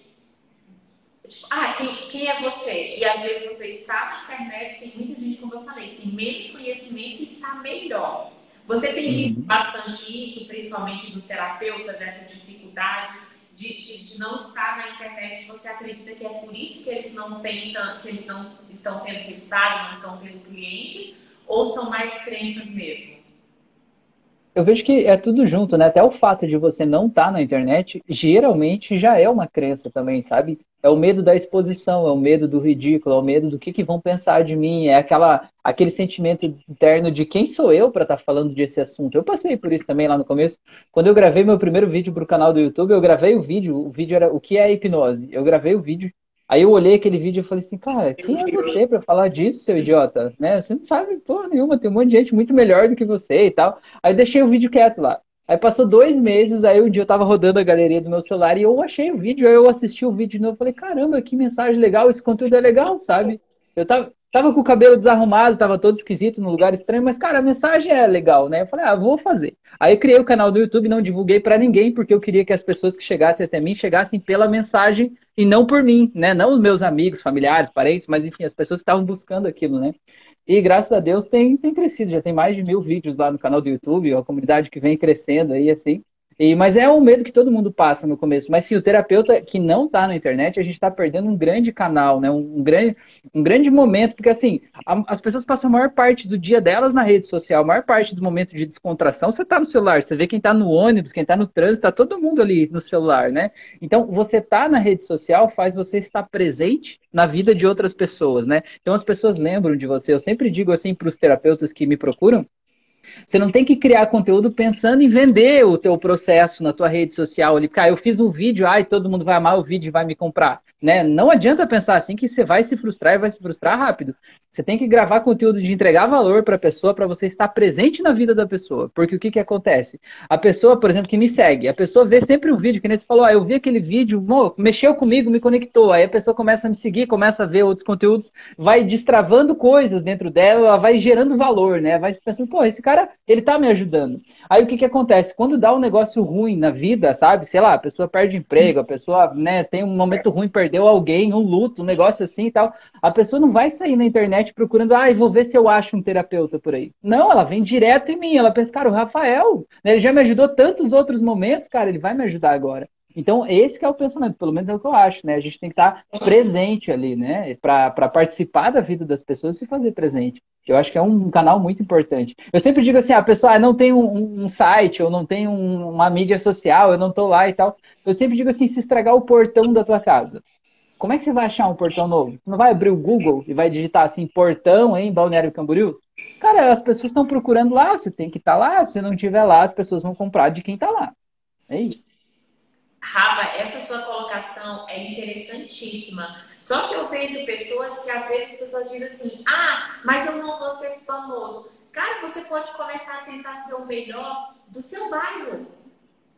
Tipo, ah, quem, quem é você? E às vezes você está na internet, tem muita gente, como eu falei, tem menos conhecimento e está melhor. Você tem visto uhum. bastante isso, principalmente dos terapeutas, essa dificuldade de, de, de, não estar na internet. Você acredita que é por isso que eles não têm, que eles não estão tendo resultado, não estão tendo clientes? Ou são mais crenças mesmo?
Eu vejo que é tudo junto, né? Até o fato de você não estar tá na internet, geralmente já é uma crença também, sabe? É o medo da exposição, é o medo do ridículo, é o medo do que, que vão pensar de mim, é aquela, aquele sentimento interno de quem sou eu para estar tá falando desse assunto. Eu passei por isso também lá no começo. Quando eu gravei meu primeiro vídeo para o canal do YouTube, eu gravei o vídeo, o vídeo era o que é hipnose. Eu gravei o vídeo, aí eu olhei aquele vídeo e falei assim, cara, quem é você para falar disso, seu idiota? Né? Você não sabe porra nenhuma, tem um monte de gente muito melhor do que você e tal. Aí deixei o vídeo quieto lá. Aí passou dois meses, aí um dia eu tava rodando a galeria do meu celular e eu achei o vídeo, aí eu assisti o vídeo de novo, falei, caramba, que mensagem legal, esse conteúdo é legal, sabe? Eu tava, tava com o cabelo desarrumado, tava todo esquisito, num lugar estranho, mas, cara, a mensagem é legal, né? Eu falei, ah, vou fazer. Aí eu criei o canal do YouTube, não divulguei para ninguém, porque eu queria que as pessoas que chegassem até mim chegassem pela mensagem e não por mim, né? Não os meus amigos, familiares, parentes, mas enfim, as pessoas estavam buscando aquilo, né? E graças a Deus tem, tem crescido, já tem mais de mil vídeos lá no canal do YouTube, a comunidade que vem crescendo aí, assim. E, mas é um medo que todo mundo passa no começo. Mas sim, o terapeuta que não está na internet, a gente está perdendo um grande canal, né? Um, um, grande, um grande momento, porque assim, a, as pessoas passam a maior parte do dia delas na rede social, a maior parte do momento de descontração, você está no celular, você vê quem está no ônibus, quem está no trânsito, está todo mundo ali no celular, né? Então, você está na rede social faz você estar presente na vida de outras pessoas, né? Então as pessoas lembram de você. Eu sempre digo assim para os terapeutas que me procuram, você não tem que criar conteúdo pensando em vender o teu processo na tua rede social ali. Cara, eu fiz um vídeo, ai, todo mundo vai amar o vídeo e vai me comprar. Né? Não adianta pensar assim que você vai se frustrar e vai se frustrar rápido. Você tem que gravar conteúdo de entregar valor para a pessoa, para você estar presente na vida da pessoa. Porque o que, que acontece? A pessoa, por exemplo, que me segue, a pessoa vê sempre um vídeo, que nem você falou, ah, eu vi aquele vídeo, mexeu comigo, me conectou. Aí a pessoa começa a me seguir, começa a ver outros conteúdos, vai destravando coisas dentro dela, ela vai gerando valor, né? Vai pensando, pô, esse cara, ele tá me ajudando. Aí o que, que acontece? Quando dá um negócio ruim na vida, sabe? Sei lá, a pessoa perde emprego, a pessoa né, tem um momento ruim, perdeu alguém, um luto, um negócio assim e tal. A pessoa não vai sair na internet procurando, ah, vou ver se eu acho um terapeuta por aí. Não, ela vem direto em mim. Ela pensa, cara, o Rafael, né, ele já me ajudou tantos outros momentos, cara, ele vai me ajudar agora. Então, esse é o pensamento, pelo menos é o que eu acho, né? A gente tem que estar presente ali, né? Para participar da vida das pessoas e se fazer presente. Eu acho que é um canal muito importante. Eu sempre digo assim, a pessoa ah, não tem um, um, site, ou não tem um, uma mídia social, eu não estou lá e tal. Eu sempre digo assim, se estragar o portão da tua casa, como é que você vai achar um portão novo? Você não vai abrir o Google e vai digitar assim, portão em Balneário Camboriú? Cara, as pessoas estão procurando lá, você tem que estar tá lá. Se não estiver lá, as pessoas vão comprar de quem está lá. É isso.
Rafa, essa sua colocação é interessantíssima. Só que eu vejo pessoas que às vezes as pessoas dizem assim: ah, mas eu não vou ser famoso. Cara, você pode começar a tentar ser o melhor do seu bairro.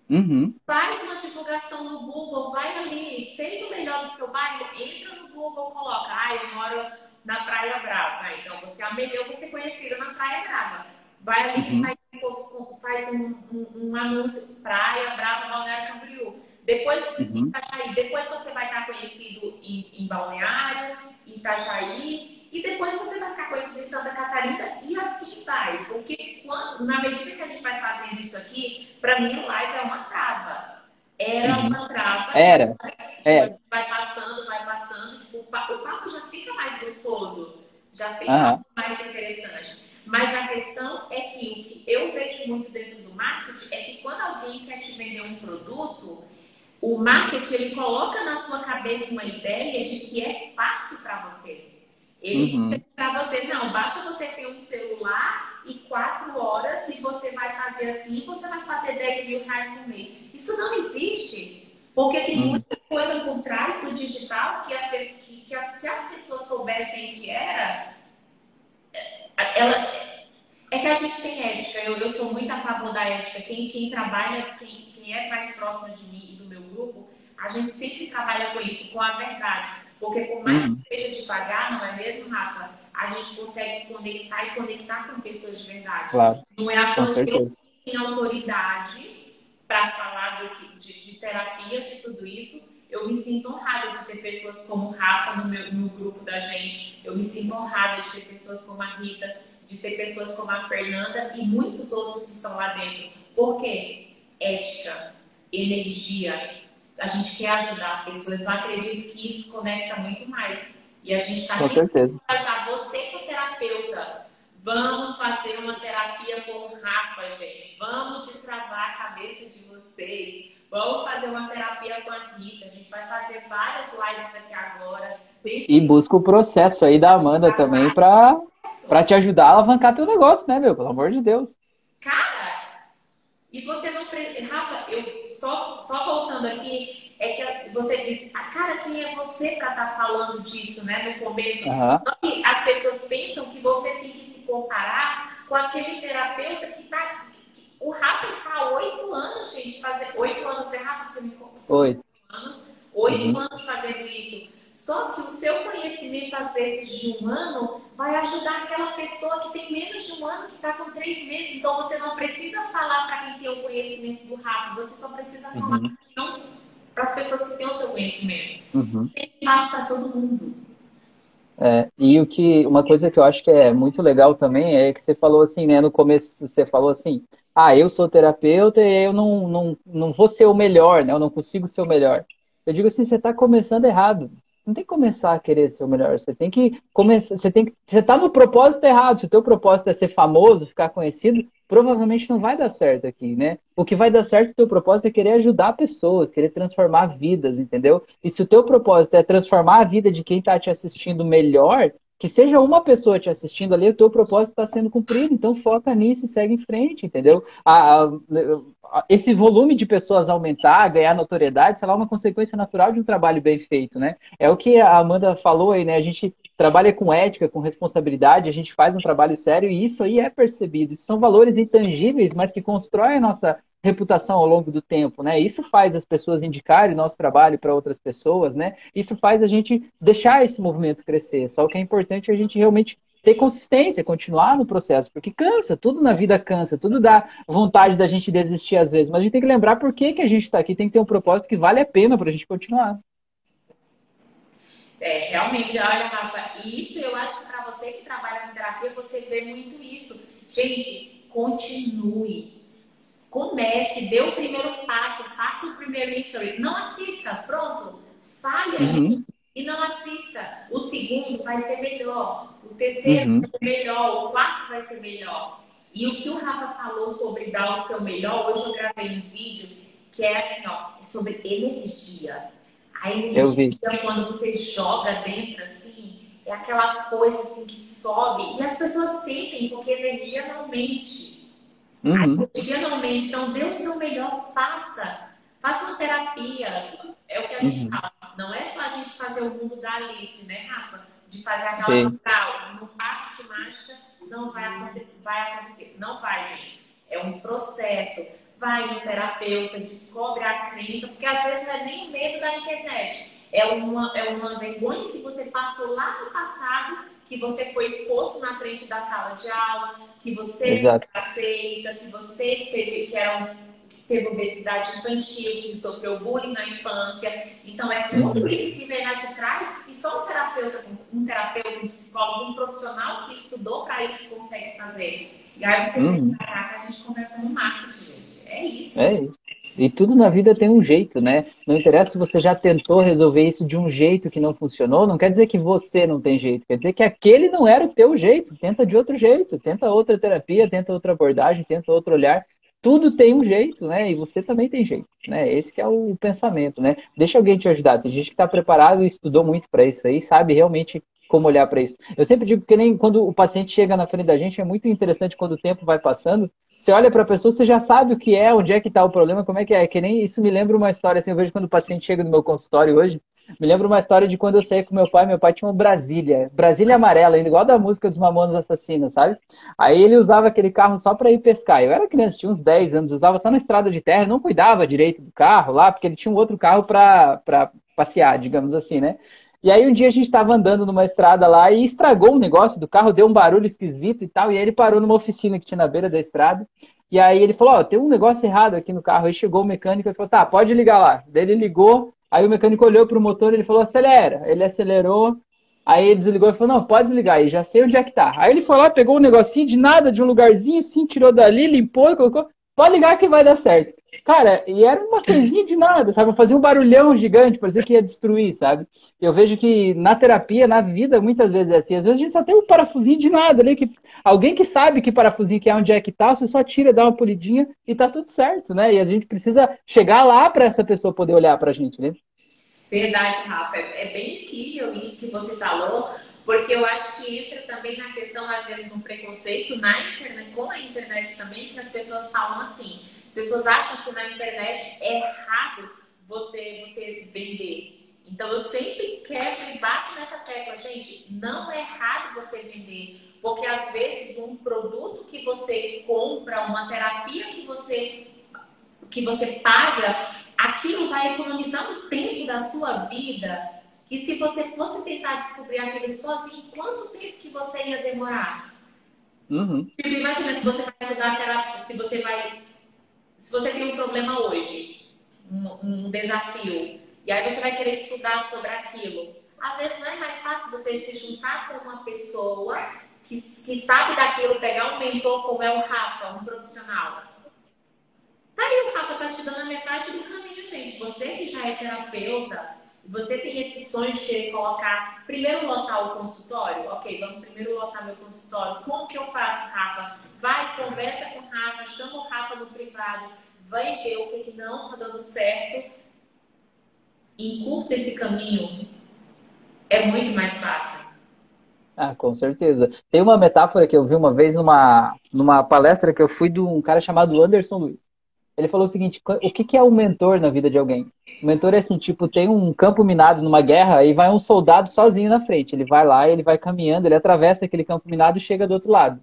Uhum.
Faz uma divulgação no Google, vai ali, seja o melhor do seu bairro, entra no Google, coloca, ah, eu moro na Praia Brava. Então você é a melhor, você conhecida na Praia Brava. Vai ali uhum. faz, faz um, um, um, anúncio, Praia Brava, Balneário Camboriú. Depois, uhum. Itajaí, depois você vai estar conhecido em, em Balneário, Itajaí, e depois você vai ficar conhecido em Santa Catarina e assim vai. Porque quando, na medida que a gente vai fazendo isso aqui, para mim live é uma trava. Era uhum. uma trava.
Era. É.
Vai passando, vai passando, tipo, o, papo, o papo já fica mais gostoso, já fica uhum. mais interessante. Mas a questão é que o que eu vejo muito dentro do marketing é que quando alguém quer te vender um produto, o marketing ele coloca na sua cabeça uma ideia de que é fácil para você. Ele uhum. diz para você, não, basta você ter um celular e quatro horas e você vai fazer assim, você vai fazer 10 mil reais por mês. Isso não existe, porque tem uhum. muita coisa por trás do digital que, as, que, que as, se as pessoas soubessem o que era, é, ela, é que a gente tem ética, eu, eu sou muito a favor da ética. Quem, quem trabalha, quem, quem é mais próximo de mim grupo, a gente sempre trabalha com isso, com a verdade. Porque por mais uhum. que seja devagar, não é mesmo, Rafa? A gente consegue conectar e conectar com pessoas de verdade.
Claro.
Não é a que eu tenho autoridade para falar do, de, de, terapias e tudo isso. Eu me sinto honrada de ter pessoas como Rafa no, meu, no grupo da gente. Eu me sinto honrada de ter pessoas como a Rita, de ter pessoas como a Fernanda e muitos outros que estão lá dentro. Por quê? Ética, energia, a gente quer ajudar as pessoas. Então, acredito que isso conecta muito mais. E a gente está aqui para já você que é terapeuta. Vamos fazer uma terapia com o Rafa, gente. Vamos destravar a cabeça de vocês. Vamos fazer uma terapia com a Rita. A gente vai fazer várias lives aqui agora.
E busca o processo aí da Amanda também para te ajudar a alavancar teu negócio, né, meu? Pelo amor de Deus.
Cara, e você não. Rafa, eu só, só voltando aqui, é que você disse, ah, cara, quem é você para estar tá falando disso, né, no começo?
Uhum.
Só que as pessoas pensam que você tem que se comparar com aquele terapeuta que está. O Rafa está há oito anos, gente, fazendo. Oito anos, é Rafa? Você me conta?
Oito.
Anos, oito uhum. anos fazendo isso. Só que o seu conhecimento, às vezes, de um ano, vai ajudar aquela pessoa que tem menos de um ano, que está com três meses. Então, você não precisa falar para quem tem o conhecimento do rápido, você só precisa falar uhum. para as pessoas que têm o seu conhecimento. conhecimento. Uhum. Tem espaço para todo mundo.
É, e o que, uma coisa que eu acho que é muito legal também é que você falou assim, né? No começo você falou assim, ah, eu sou terapeuta e eu não, não, não vou ser o melhor, né? Eu não consigo ser o melhor. Eu digo assim, você está começando errado não tem que começar a querer ser o melhor. Você tem que começar. Você tem que. Você está no propósito errado. Se o teu propósito é ser famoso, ficar conhecido, provavelmente não vai dar certo aqui, né? O que vai dar certo o teu propósito é querer ajudar pessoas, querer transformar vidas, entendeu? E se o teu propósito é transformar a vida de quem está te assistindo melhor, que seja uma pessoa te assistindo ali, o teu propósito está sendo cumprido, então foca nisso e segue em frente, entendeu? A, a, esse volume de pessoas aumentar, ganhar notoriedade, sei lá, é uma consequência natural de um trabalho bem feito, né? É o que a Amanda falou aí, né? A gente trabalha com ética, com responsabilidade, a gente faz um trabalho sério e isso aí é percebido. Isso são valores intangíveis, mas que constroem a nossa reputação ao longo do tempo, né? Isso faz as pessoas indicarem nosso trabalho para outras pessoas, né? Isso faz a gente deixar esse movimento crescer. Só que é importante a gente realmente ter consistência, continuar no processo, porque cansa, tudo na vida cansa, tudo dá vontade da gente desistir às vezes, mas a gente tem que lembrar por que, que a gente está aqui, tem que ter um propósito que vale a pena para a gente continuar.
É, realmente, olha, Rafa, isso eu acho que para você que trabalha em terapia, você vê muito isso. Gente, continue Comece, dê o primeiro passo, faça o primeiro history. Não assista, pronto. Falha uhum. e não assista. O segundo vai ser melhor. O terceiro uhum. vai ser melhor. O quarto vai ser melhor. E o que o Rafa falou sobre dar o seu melhor, hoje eu gravei um vídeo que é assim, ó, é sobre energia. A energia, quando você joga dentro, assim, é aquela coisa assim que sobe. E as pessoas sentem, porque energia não mente. Uhum. Cotidianamente, então dê o seu melhor, faça. Faça uma terapia. É o que a gente uhum. fala. Não é só a gente fazer o mundo da Alice, né, Rafa? De fazer aquela natural. No passo de mágica não vai acontecer, vai acontecer. Não vai, gente. É um processo. Vai no terapeuta, descobre a crença, porque às vezes não é nem o medo da internet. É uma, é uma vergonha que você passou lá no passado que você foi exposto na frente da sala de aula, que você Exato. aceita, que você teve, que era um, que teve obesidade infantil, que sofreu bullying na infância. Então é tudo uhum. isso que vem lá de trás e só um terapeuta, um terapeuta, um psicólogo, um profissional que estudou para isso consegue fazer. E aí você uhum. cá que a gente começa no marketing, gente. É isso.
É isso. E tudo na vida tem um jeito, né? Não interessa se você já tentou resolver isso de um jeito que não funcionou, não quer dizer que você não tem jeito, quer dizer que aquele não era o teu jeito. Tenta de outro jeito, tenta outra terapia, tenta outra abordagem, tenta outro olhar. Tudo tem um jeito, né? E você também tem jeito, né? Esse que é o pensamento, né? Deixa alguém te ajudar. Tem gente que está preparado e estudou muito para isso aí, sabe realmente como olhar para isso. Eu sempre digo que nem quando o paciente chega na frente da gente, é muito interessante quando o tempo vai passando, você olha para a pessoa, você já sabe o que é, onde é que está o problema, como é que é. Que nem isso me lembra uma história, assim, eu vejo quando o paciente chega no meu consultório hoje, me lembra uma história de quando eu saí com meu pai, meu pai tinha uma Brasília, Brasília amarela, igual da música dos Mamonas Assassinas, sabe? Aí ele usava aquele carro só para ir pescar. Eu era criança, tinha uns 10 anos, usava só na estrada de terra, não cuidava direito do carro lá, porque ele tinha um outro carro para passear, digamos assim, né? E aí um dia a gente estava andando numa estrada lá e estragou um negócio do carro, deu um barulho esquisito e tal. E aí ele parou numa oficina que tinha na beira da estrada. E aí ele falou, ó, oh, tem um negócio errado aqui no carro. Aí chegou o mecânico e falou, tá, pode ligar lá. Daí ele ligou, aí o mecânico olhou pro motor e ele falou, acelera. Ele acelerou, aí ele desligou e falou, não, pode desligar aí, já sei onde é que tá. Aí ele foi lá, pegou um negocinho de nada, de um lugarzinho assim, tirou dali, limpou e colocou, pode ligar que vai dar certo. Cara, e era uma coisinha de nada, sabe? Fazia um barulhão gigante, parecia que ia destruir, sabe? Eu vejo que na terapia, na vida, muitas vezes é assim. Às vezes a gente só tem um parafusinho de nada ali, que alguém que sabe que parafusinho que é onde é que tá, você só tira, dá uma polidinha e tá tudo certo, né? E a gente precisa chegar lá para essa pessoa poder olhar pra gente, né?
Verdade, Rafa. É bem incrível isso que você falou, porque eu acho que entra também na questão, às vezes, no preconceito na internet, com a internet também, que as pessoas falam assim as pessoas acham que na internet é errado você, você vender. Então eu sempre quero e bato nessa tecla, gente, não é errado você vender, porque às vezes um produto que você compra, uma terapia que você que você paga, aquilo vai economizar um tempo da sua vida. E se você fosse tentar descobrir aquilo sozinho, quanto tempo que você ia demorar? Uhum. Tipo, imagina se você vai estudar terapia, se você vai se você tem um problema hoje, um, um desafio, E aí você vai querer estudar sobre aquilo. Às vezes não é mais fácil você se juntar com uma pessoa que, que sabe daquilo, pegar um mentor como é o Rafa, um profissional. Tá aí, o Rafa tá te dando a metade do caminho, gente. Você que já é terapeuta, você tem esse sonho de querer colocar, primeiro lotar o consultório? Ok, vamos primeiro lotar meu consultório. Como que eu faço, Rafa? Vai, conversa com o Rafa, chama o Rafa no privado, vai ver o que, que não está dando certo. Encurta esse caminho. É muito mais fácil.
Ah, com certeza. Tem uma metáfora que eu vi uma vez numa, numa palestra que eu fui de um cara chamado Anderson Luiz. Ele falou o seguinte: o que, que é um mentor na vida de alguém? O mentor é assim, tipo, tem um campo minado numa guerra e vai um soldado sozinho na frente. Ele vai lá, ele vai caminhando, ele atravessa aquele campo minado e chega do outro lado.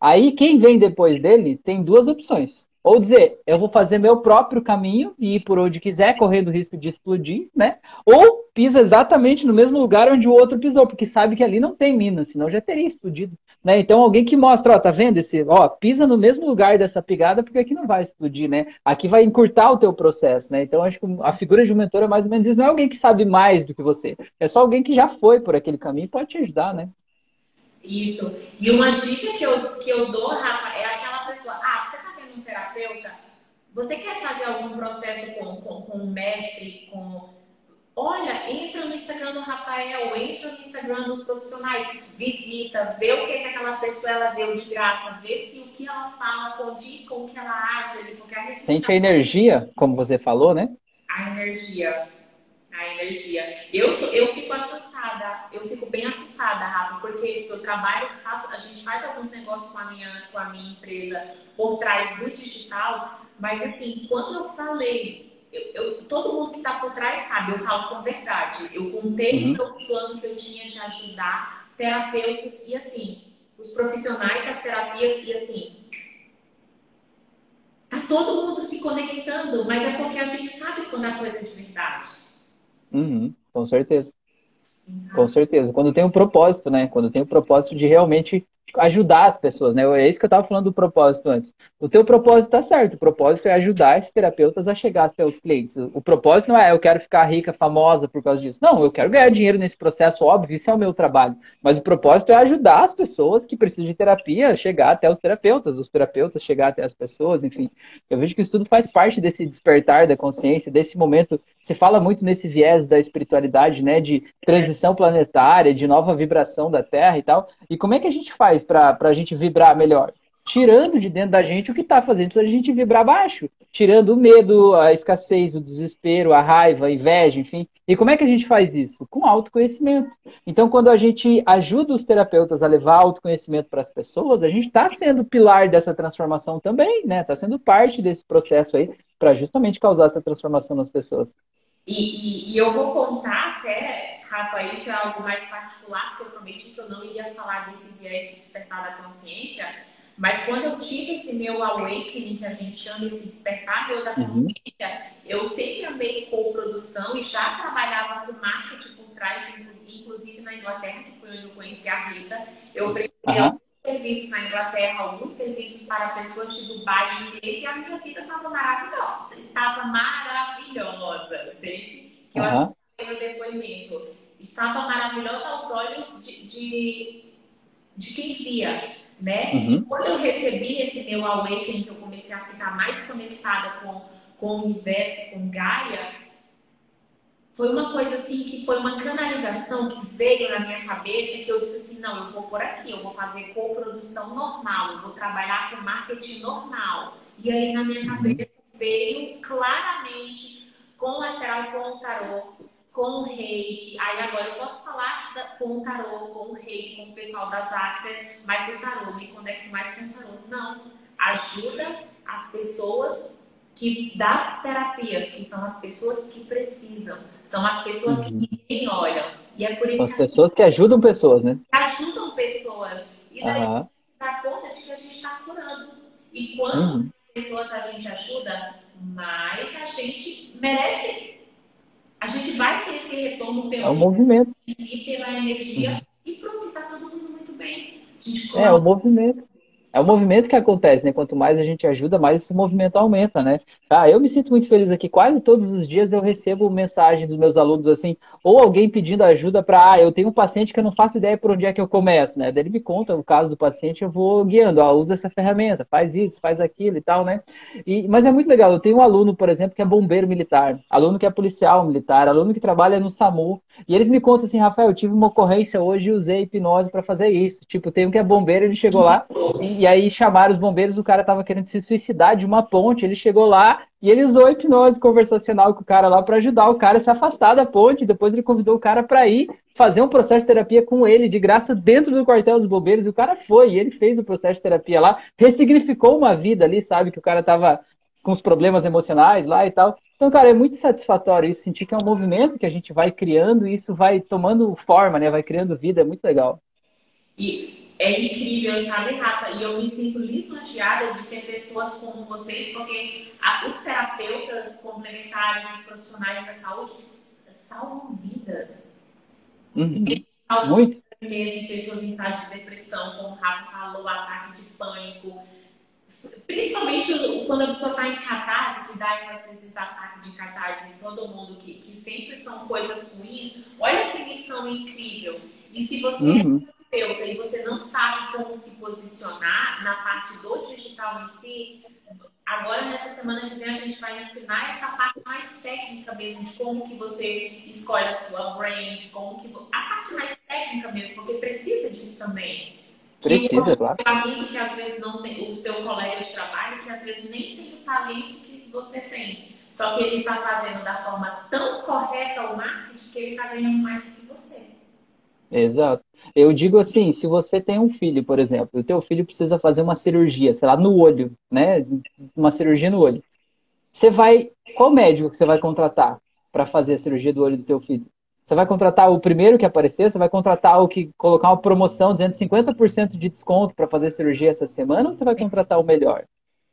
Aí quem vem depois dele tem duas opções. Ou dizer, eu vou fazer meu próprio caminho e ir por onde quiser, correndo o risco de explodir, né? Ou pisa exatamente no mesmo lugar onde o outro pisou, porque sabe que ali não tem mina, senão já teria explodido. Né? Então alguém que mostra, ó, tá vendo esse, ó, pisa no mesmo lugar dessa pegada, porque aqui não vai explodir, né? Aqui vai encurtar o teu processo, né? Então acho que a figura de um mentor é mais ou menos isso. Não é alguém que sabe mais do que você, é só alguém que já foi por aquele caminho e pode te ajudar, né?
Isso. E uma dica que eu, que eu dou, Rafa, é aquela pessoa, ah, você terapeuta? Você quer fazer algum processo com, com, com um mestre, com Olha, entra no Instagram do Rafael, entra no Instagram dos profissionais, visita, vê o que, que aquela pessoa ela deu de graça, vê se o que ela fala condiz com o que ela age ali, porque a gente
Sente sabe... a energia, como você falou, né?
A energia. A energia. Eu, eu fico assustada, eu fico bem assustada, Rafa, porque tipo, eu trabalho, faço, a gente faz alguns negócios com a minha, com a minha empresa por trás do digital, mas assim, quando eu falei eu, eu, todo mundo que está por trás sabe, eu falo com verdade. Eu contei uhum. o meu plano que eu tinha de ajudar terapeutas e assim, os profissionais das terapias e assim. Tá todo mundo se conectando, mas é porque a gente sabe quando a coisa é de verdade.
Uhum, com certeza. Com certeza. Quando tem um propósito, né? Quando tem o um propósito de realmente ajudar as pessoas, né? É isso que eu estava falando do propósito antes. O teu propósito está certo. O propósito é ajudar esses terapeutas a chegar até os clientes. O propósito não é eu quero ficar rica, famosa por causa disso. Não, eu quero ganhar dinheiro nesse processo, óbvio, isso é o meu trabalho. Mas o propósito é ajudar as pessoas que precisam de terapia a chegar até os terapeutas, os terapeutas chegar até as pessoas, enfim. Eu vejo que isso tudo faz parte desse despertar da consciência, desse momento. Se fala muito nesse viés da espiritualidade, né? De transição planetária, de nova vibração da Terra e tal. E como é que a gente faz para a gente vibrar melhor? Tirando de dentro da gente o que está fazendo a gente vibrar baixo. Tirando o medo, a escassez, o desespero, a raiva, a inveja, enfim. E como é que a gente faz isso? Com autoconhecimento. Então, quando a gente ajuda os terapeutas a levar autoconhecimento para as pessoas, a gente está sendo pilar dessa transformação também, né? Está sendo parte desse processo aí para justamente causar essa transformação nas pessoas.
E, e, e, eu vou contar até, Rafa, isso é algo mais particular, porque eu prometi que eu não iria falar desse viés de despertar da consciência, mas quando eu tive esse meu awakening, que a gente chama esse despertar meu da uhum. consciência, uhum. eu sempre amei com produção e já trabalhava com marketing por trás, inclusive na Inglaterra, que foi onde eu conheci a Rita. Eu prestei uhum serviços na Inglaterra, alguns serviços para pessoas de Dubai em inglês e a minha vida estava maravilhosa. Estava maravilhosa, entende? Que uhum. eu no depoimento. Estava maravilhosa aos olhos de, de, de quem via, né? Uhum. Quando eu recebi esse meu awakening, que eu comecei a ficar mais conectada com, com o universo, com Gaia, foi uma coisa assim que foi uma canalização que veio na minha cabeça que eu disse assim, não, eu vou por aqui, eu vou fazer coprodução normal, eu vou trabalhar com marketing normal. E aí na minha cabeça veio claramente com o astral, com o tarô, com o reiki. Aí agora eu posso falar da, com o tarô, com o reiki, com o pessoal das Access, mas o tarô, me conecto mais com o tarô. Não, ajuda as pessoas que das terapias, que são as pessoas que precisam, são as pessoas uhum. que ninguém olham. E é por isso
São as pessoas que ajudam pessoas, né?
Ajudam pessoas. E daí uhum. a gente dá conta de que a gente está curando. E quanto uhum. pessoas a gente ajuda, mais a gente merece. A gente vai ter esse retorno pelo
é um movimento.
pela energia. Uhum. E pronto, está todo mundo muito bem.
é, o movimento. É o movimento que acontece, né? Quanto mais a gente ajuda, mais esse movimento aumenta, né? Ah, eu me sinto muito feliz aqui. Quase todos os dias eu recebo mensagens dos meus alunos assim, ou alguém pedindo ajuda para, ah, eu tenho um paciente que eu não faço ideia por onde é que eu começo, né? Daí ele me conta o caso do paciente, eu vou guiando, ah, usa essa ferramenta, faz isso, faz aquilo e tal, né? E, mas é muito legal. Eu tenho um aluno, por exemplo, que é bombeiro militar, aluno que é policial militar, aluno que trabalha no SAMU, e eles me contam assim, Rafael, eu tive uma ocorrência hoje e usei hipnose para fazer isso. Tipo, tem um que é bombeiro, ele chegou lá e, e aí chamaram os bombeiros, o cara tava querendo se suicidar de uma ponte, ele chegou lá e ele usou hipnose conversacional com o cara lá para ajudar o cara a se afastar da ponte. Depois ele convidou o cara para ir fazer um processo de terapia com ele, de graça, dentro do quartel dos bombeiros. E o cara foi, e ele fez o processo de terapia lá, ressignificou uma vida ali, sabe? Que o cara tava com os problemas emocionais lá e tal. Então, cara, é muito satisfatório isso, sentir que é um movimento que a gente vai criando e isso vai tomando forma, né? Vai criando vida, é muito legal.
E é incrível, sabe, Rafa? E eu me sinto lisonjeada de ter pessoas como vocês, porque os terapeutas complementares, os profissionais da saúde, salvam vidas.
Uhum. Salvam muito.
mesmo pessoas em estado de depressão, como o Rafa falou, ataque de pânico Principalmente quando a pessoa está em catarse, que dá às vezes ataque de catarse em todo mundo, que, que sempre são coisas ruins. Olha que missão incrível. E se você uhum. Terapeuta e você não sabe como se posicionar na parte do digital em si, agora nessa semana que vem a gente vai ensinar essa parte mais técnica mesmo de como que você escolhe a sua brand, como que a parte mais técnica mesmo, porque precisa disso também.
Precisa, que claro.
amigo que às vezes não tem, o seu colega de trabalho que às vezes nem tem o talento que você tem. Só que ele está fazendo da forma tão correta o marketing que ele está ganhando mais que você.
Exato. Eu digo assim, se você tem um filho, por exemplo, o teu filho precisa fazer uma cirurgia, sei lá, no olho, né? Uma cirurgia no olho. Você vai, qual médico que você vai contratar para fazer a cirurgia do olho do teu filho? Você vai contratar o primeiro que aparecer, você vai contratar o que colocar uma promoção dizendo 50% de desconto para fazer cirurgia essa semana, ou você vai contratar o melhor?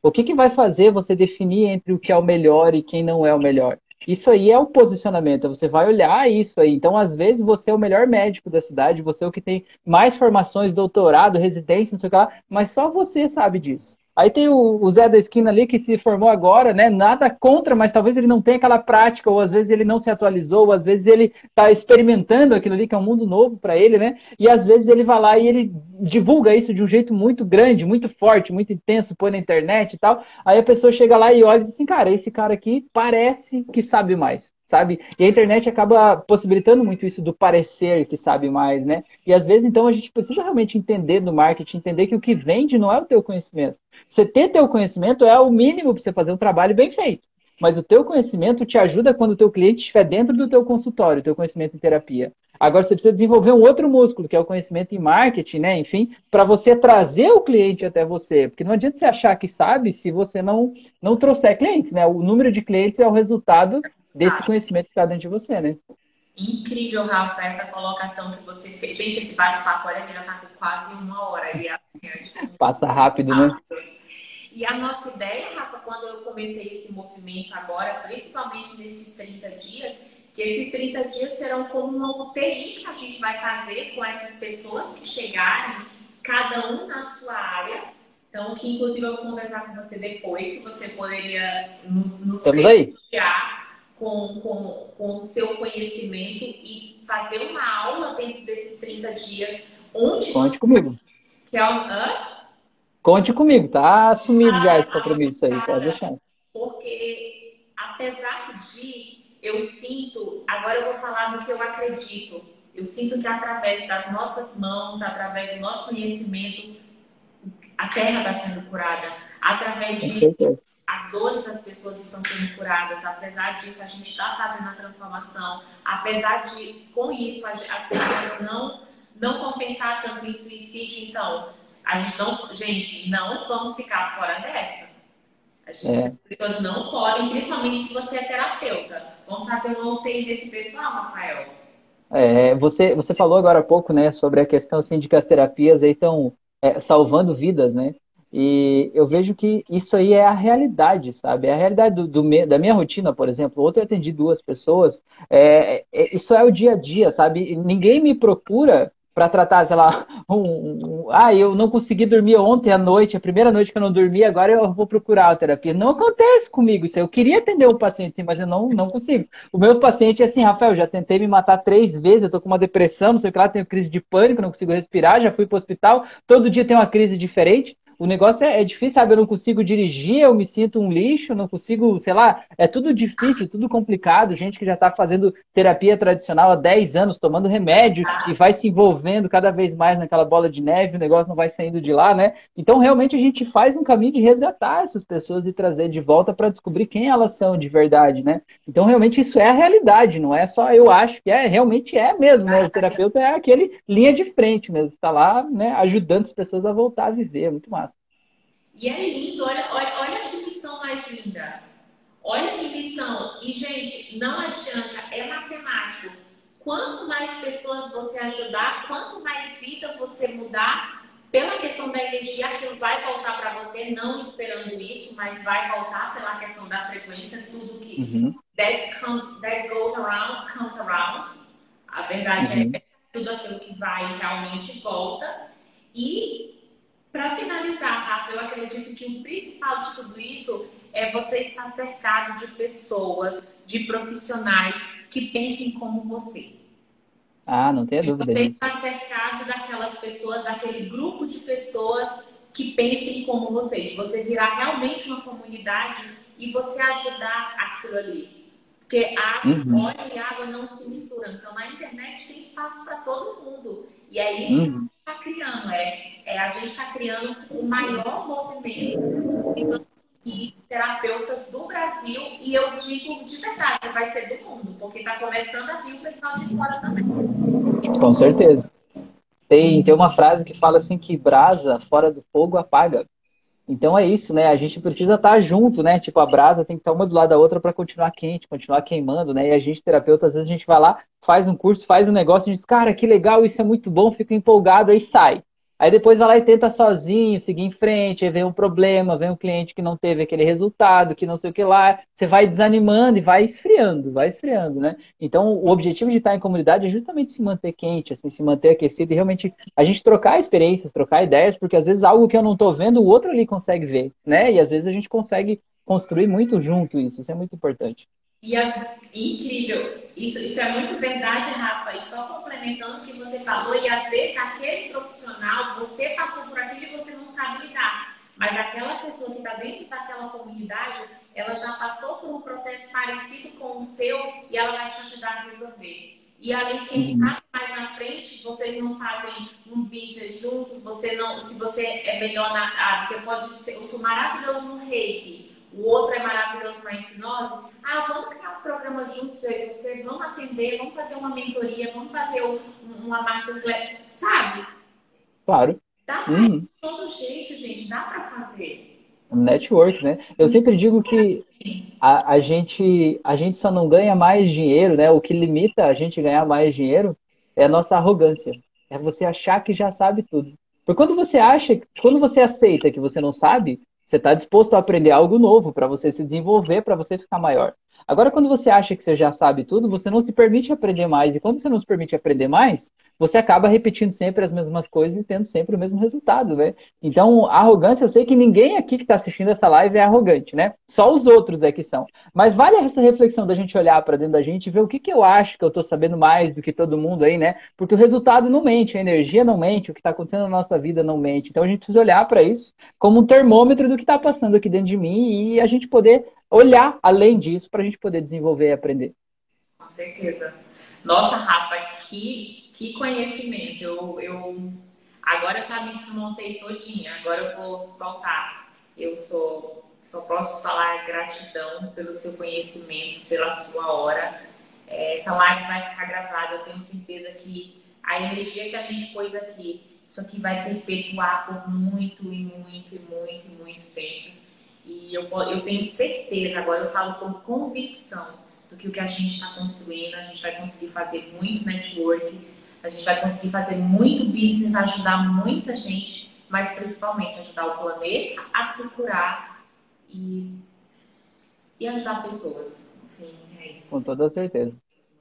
O que, que vai fazer você definir entre o que é o melhor e quem não é o melhor? Isso aí é o posicionamento, você vai olhar isso aí. Então, às vezes, você é o melhor médico da cidade, você é o que tem mais formações, doutorado, residência, não sei o que lá, mas só você sabe disso. Aí tem o, o, Zé da esquina ali que se formou agora, né? Nada contra, mas talvez ele não tenha aquela prática, ou às vezes ele não se atualizou, ou às vezes ele está experimentando aquilo ali, que é um mundo novo para ele, né? E às vezes ele vai lá e ele divulga isso de um jeito muito grande, muito forte, muito intenso, põe na internet e tal. Aí a pessoa chega lá e olha e diz assim, cara, esse cara aqui parece que sabe mais sabe? E a internet acaba possibilitando muito isso do parecer que sabe mais, né? E às vezes, então, a gente precisa realmente entender no marketing, entender que o que vende não é o teu conhecimento. Você ter teu conhecimento é o mínimo para você fazer um trabalho bem feito. Mas o teu conhecimento te ajuda quando o teu cliente estiver dentro do teu consultório, teu conhecimento em terapia. Agora você precisa desenvolver um outro músculo, que é o conhecimento em marketing, né? Enfim, para você trazer o cliente até você. Porque não adianta você achar que sabe se você não, não trouxer clientes, né? O número de clientes é o resultado desse ah. conhecimento que está dentro de você, né?
Incrível, Rafa, essa colocação que você fez. Gente, esse bate-papo, olha já está com quase uma hora. E assim,
Passa rápido, né?
E a nossa ideia, Rafa, quando eu comecei esse movimento agora, principalmente nesses 30 dias, que esses 30 dias serão como uma UTI que a gente vai fazer com essas pessoas que chegarem, cada um na sua área. Então, que inclusive eu vou conversar com você depois, se você poderia nos, nos com, com, com o seu conhecimento e fazer uma aula dentro desses 30 dias. Onde
Conte você... comigo.
Que é um... Hã?
Conte comigo, tá assumido ah, já esse compromisso aí, pode deixar.
Porque, apesar de eu sinto, agora eu vou falar do que eu acredito. Eu sinto que através das nossas mãos, através do nosso conhecimento, a terra está sendo curada. Através disso, as dores das pessoas estão sendo curadas. Apesar disso, a gente está fazendo a transformação. Apesar de, com isso, as pessoas não, não vão pensar tanto em suicídio. Então, a gente não, gente, não vamos ficar fora dessa. Gente, é. As pessoas não podem, principalmente se você é terapeuta. Vamos fazer um UTI desse pessoal, Rafael.
É, você, você falou agora há pouco, né, sobre a questão assim, de que as terapias estão é, salvando vidas, né? E eu vejo que isso aí é a realidade, sabe? É a realidade do, do da minha rotina, por exemplo. Ontem eu atendi duas pessoas. É, é, isso é o dia a dia, sabe? Ninguém me procura para tratar, sei lá, um, um, ah, eu não consegui dormir ontem à noite, a primeira noite que eu não dormi, agora eu vou procurar a terapia. Não acontece comigo isso. Eu queria atender um paciente, sim, mas eu não, não consigo. O meu paciente é assim, Rafael, já tentei me matar três vezes, eu tô com uma depressão, não sei o que lá, tenho crise de pânico, não consigo respirar, já fui pro hospital, todo dia tem uma crise diferente. O negócio é, é, difícil, sabe? Eu não consigo dirigir, eu me sinto um lixo, não consigo, sei lá, é tudo difícil, tudo complicado. Gente que já está fazendo terapia tradicional há 10 anos, tomando remédio e vai se envolvendo cada vez mais naquela bola de neve, o negócio não vai saindo de lá, né? Então, realmente, a gente faz um caminho de resgatar essas pessoas e trazer de volta para descobrir quem elas são de verdade, né? Então, realmente, isso é a realidade, não é só eu acho que é, realmente é mesmo, né? O terapeuta é aquele linha de frente mesmo, está lá, né, ajudando as pessoas a voltar a viver, é muito massa.
E é lindo, olha, olha, olha que missão mais linda. Olha que missão. E, gente, não adianta, é matemático. Quanto mais pessoas você ajudar, quanto mais vida você mudar, pela questão da energia, aquilo vai voltar para você, não esperando isso, mas vai voltar pela questão da frequência, tudo que uhum. that, come, that goes around comes around. A verdade é uhum. é tudo aquilo que vai realmente volta. E para finalizar, Rafa, eu acredito que o principal de tudo isso é você estar cercado de pessoas, de profissionais que pensem como você.
Ah, não tenha dúvida
Você está cercado daquelas pessoas, daquele grupo de pessoas que pensem como você. De você virar realmente uma comunidade e você ajudar aquilo ali. Porque água, uhum. óleo e água não se misturam. Então, na internet tem espaço para todo mundo. E é isso uhum. Está criando. É, é, a gente está criando o maior movimento de terapeutas do Brasil. E eu digo de verdade, vai ser do mundo. Porque está começando a vir o pessoal de fora também.
Com certeza. Tem, tem uma frase que fala assim que brasa fora do fogo apaga. Então é isso, né? A gente precisa estar junto, né? Tipo, a brasa tem que estar uma do lado da outra para continuar quente, continuar queimando, né? E a gente, terapeuta, às vezes a gente vai lá, faz um curso, faz um negócio e diz, cara, que legal, isso é muito bom, fica empolgado, aí sai. Aí depois vai lá e tenta sozinho, seguir em frente, aí vem um problema, vem um cliente que não teve aquele resultado, que não sei o que lá, você vai desanimando e vai esfriando, vai esfriando, né? Então, o objetivo de estar em comunidade é justamente se manter quente, assim, se manter aquecido e realmente a gente trocar experiências, trocar ideias, porque às vezes algo que eu não estou vendo, o outro ali consegue ver, né? E às vezes a gente consegue construir muito junto isso, isso é muito importante.
E as, incrível, isso, isso é muito verdade, Rafa. E só complementando o que você falou, e às vezes aquele profissional, você passou por aquilo e você não sabe lidar. Mas aquela pessoa que está dentro daquela comunidade, ela já passou por um processo parecido com o seu e ela vai te ajudar a resolver. E ali, quem uhum. está mais na frente, vocês não fazem um business juntos, você não, se você é melhor na. Ah, você pode ser, eu sou maravilhoso no reiki o outro é maravilhoso na hipnose. Ah, vamos criar um programa juntos, eu e você, vamos atender, vamos fazer uma mentoria, vamos fazer uma masterclass, sabe?
Claro.
Dá pra uhum. de todo jeito, gente, dá para fazer.
Network, né? Eu sempre digo que a, a, gente, a gente só não ganha mais dinheiro, né? O que limita a gente ganhar mais dinheiro é a nossa arrogância. É você achar que já sabe tudo. Porque quando você acha, quando você aceita que você não sabe, você está disposto a aprender algo novo para você se desenvolver, para você ficar maior. Agora, quando você acha que você já sabe tudo, você não se permite aprender mais. E quando você não se permite aprender mais, você acaba repetindo sempre as mesmas coisas e tendo sempre o mesmo resultado, né? Então, arrogância, eu sei que ninguém aqui que está assistindo essa live é arrogante, né? Só os outros é que são. Mas vale essa reflexão da gente olhar para dentro da gente e ver o que, que eu acho que eu estou sabendo mais do que todo mundo aí, né? Porque o resultado não mente, a energia não mente, o que está acontecendo na nossa vida não mente. Então, a gente precisa olhar para isso como um termômetro do que está passando aqui dentro de mim e a gente poder olhar além disso para a gente poder desenvolver e aprender.
Com certeza. Nossa, Rafa, que, que conhecimento. Eu, eu agora já me desmontei todinha, agora eu vou soltar. Eu sou, só posso falar gratidão pelo seu conhecimento, pela sua hora. É, essa live vai ficar gravada, eu tenho certeza que a energia que a gente pôs aqui, isso aqui vai perpetuar por muito e muito e muito e muito tempo. E eu, eu tenho certeza, agora eu falo com convicção, do que o que a gente está construindo, a gente vai conseguir fazer muito network, a gente vai conseguir fazer muito business, ajudar muita gente, mas principalmente ajudar o planeta a se curar e, e ajudar pessoas. Enfim, é isso.
Com toda certeza.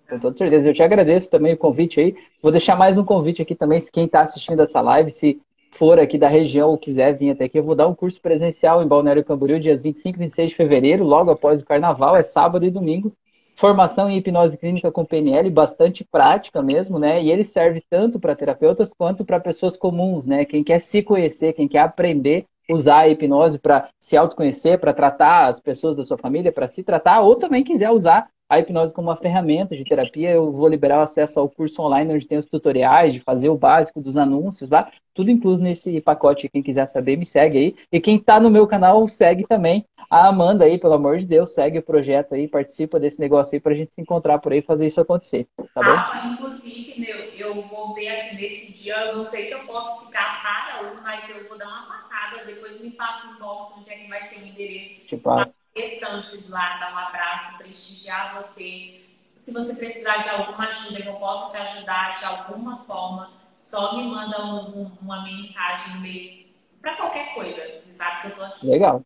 Com toda certeza. Eu te agradeço também o convite aí. Vou deixar mais um convite aqui também, se quem está assistindo essa live, se for aqui da região ou quiser vir até aqui, eu vou dar um curso presencial em Balneário Camboriú, dias 25 e 26 de fevereiro, logo após o carnaval, é sábado e domingo. Formação em hipnose clínica com PNL, bastante prática mesmo, né? E ele serve tanto para terapeutas quanto para pessoas comuns, né? Quem quer se conhecer, quem quer aprender usar a hipnose para se autoconhecer, para tratar as pessoas da sua família, para se tratar, ou também quiser usar a hipnose como uma ferramenta de terapia, eu vou liberar o acesso ao curso online onde tem os tutoriais de fazer o básico dos anúncios lá, tudo incluso nesse pacote. Quem quiser saber, me segue aí. E quem está no meu canal, segue também a Amanda aí, pelo amor de Deus, segue o projeto aí, participa desse negócio aí para a gente se encontrar por aí e fazer isso acontecer. Tá bom?
Ah, inclusive, meu, eu vou ver aqui nesse dia, eu não sei se eu posso ficar para um, mas eu vou dar uma passada, depois me passa um box onde é que vai ser o endereço.
Tipo,
questão de ir lá dar um abraço, prestigiar você. Se você precisar de alguma ajuda que eu possa te ajudar de alguma forma, só me manda um, um, uma mensagem mesmo para qualquer coisa, sabe que eu tô aqui.
Legal.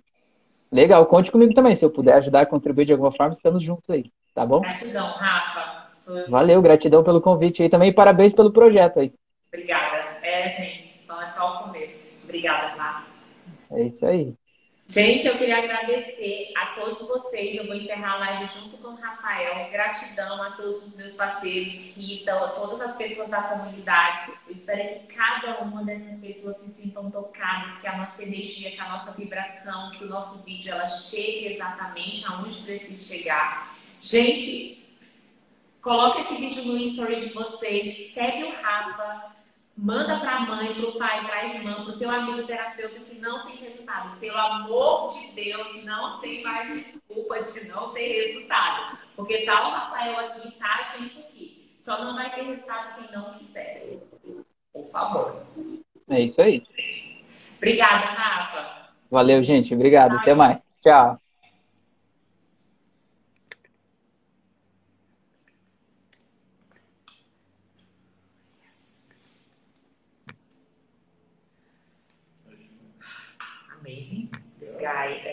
Legal, conte comigo também. Se eu puder ajudar, contribuir de alguma forma, estamos juntos aí, tá bom?
Gratidão, Rafa.
Sou... Valeu, gratidão pelo convite aí também. Parabéns pelo projeto aí.
Obrigada. É, gente, então é só o começo. Obrigada, Rafa.
É isso aí.
Gente, eu queria agradecer a todos vocês. Eu vou encerrar a live junto com o Rafael. Gratidão a todos os meus parceiros, Rita, a todas as pessoas da comunidade. Eu espero que cada uma dessas pessoas se sintam tocadas, que a nossa energia, que a nossa vibração, que o nosso vídeo ela chegue exatamente aonde precisa chegar. Gente, coloca esse vídeo no story de vocês, segue o Rafa, Manda para a mãe, para o pai, para a irmã, para o teu amigo terapeuta que não tem resultado. Pelo amor de Deus, não tem mais desculpa de não ter resultado. Porque tá o Rafael aqui, tá a gente aqui. Só não vai ter resultado quem não quiser. Por favor.
É isso aí.
Obrigada, Rafa.
Valeu, gente. Obrigado. Até mais. Tchau.
Guy.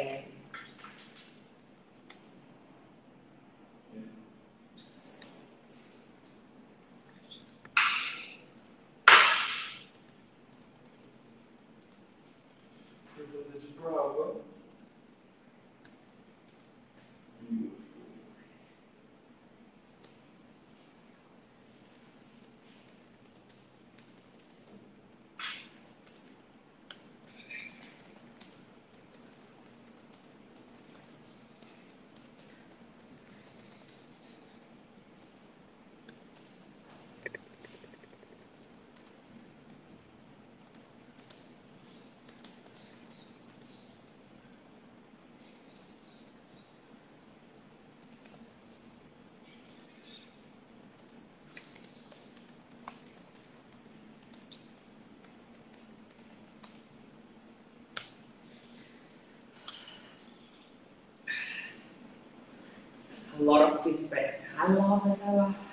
I love I love it.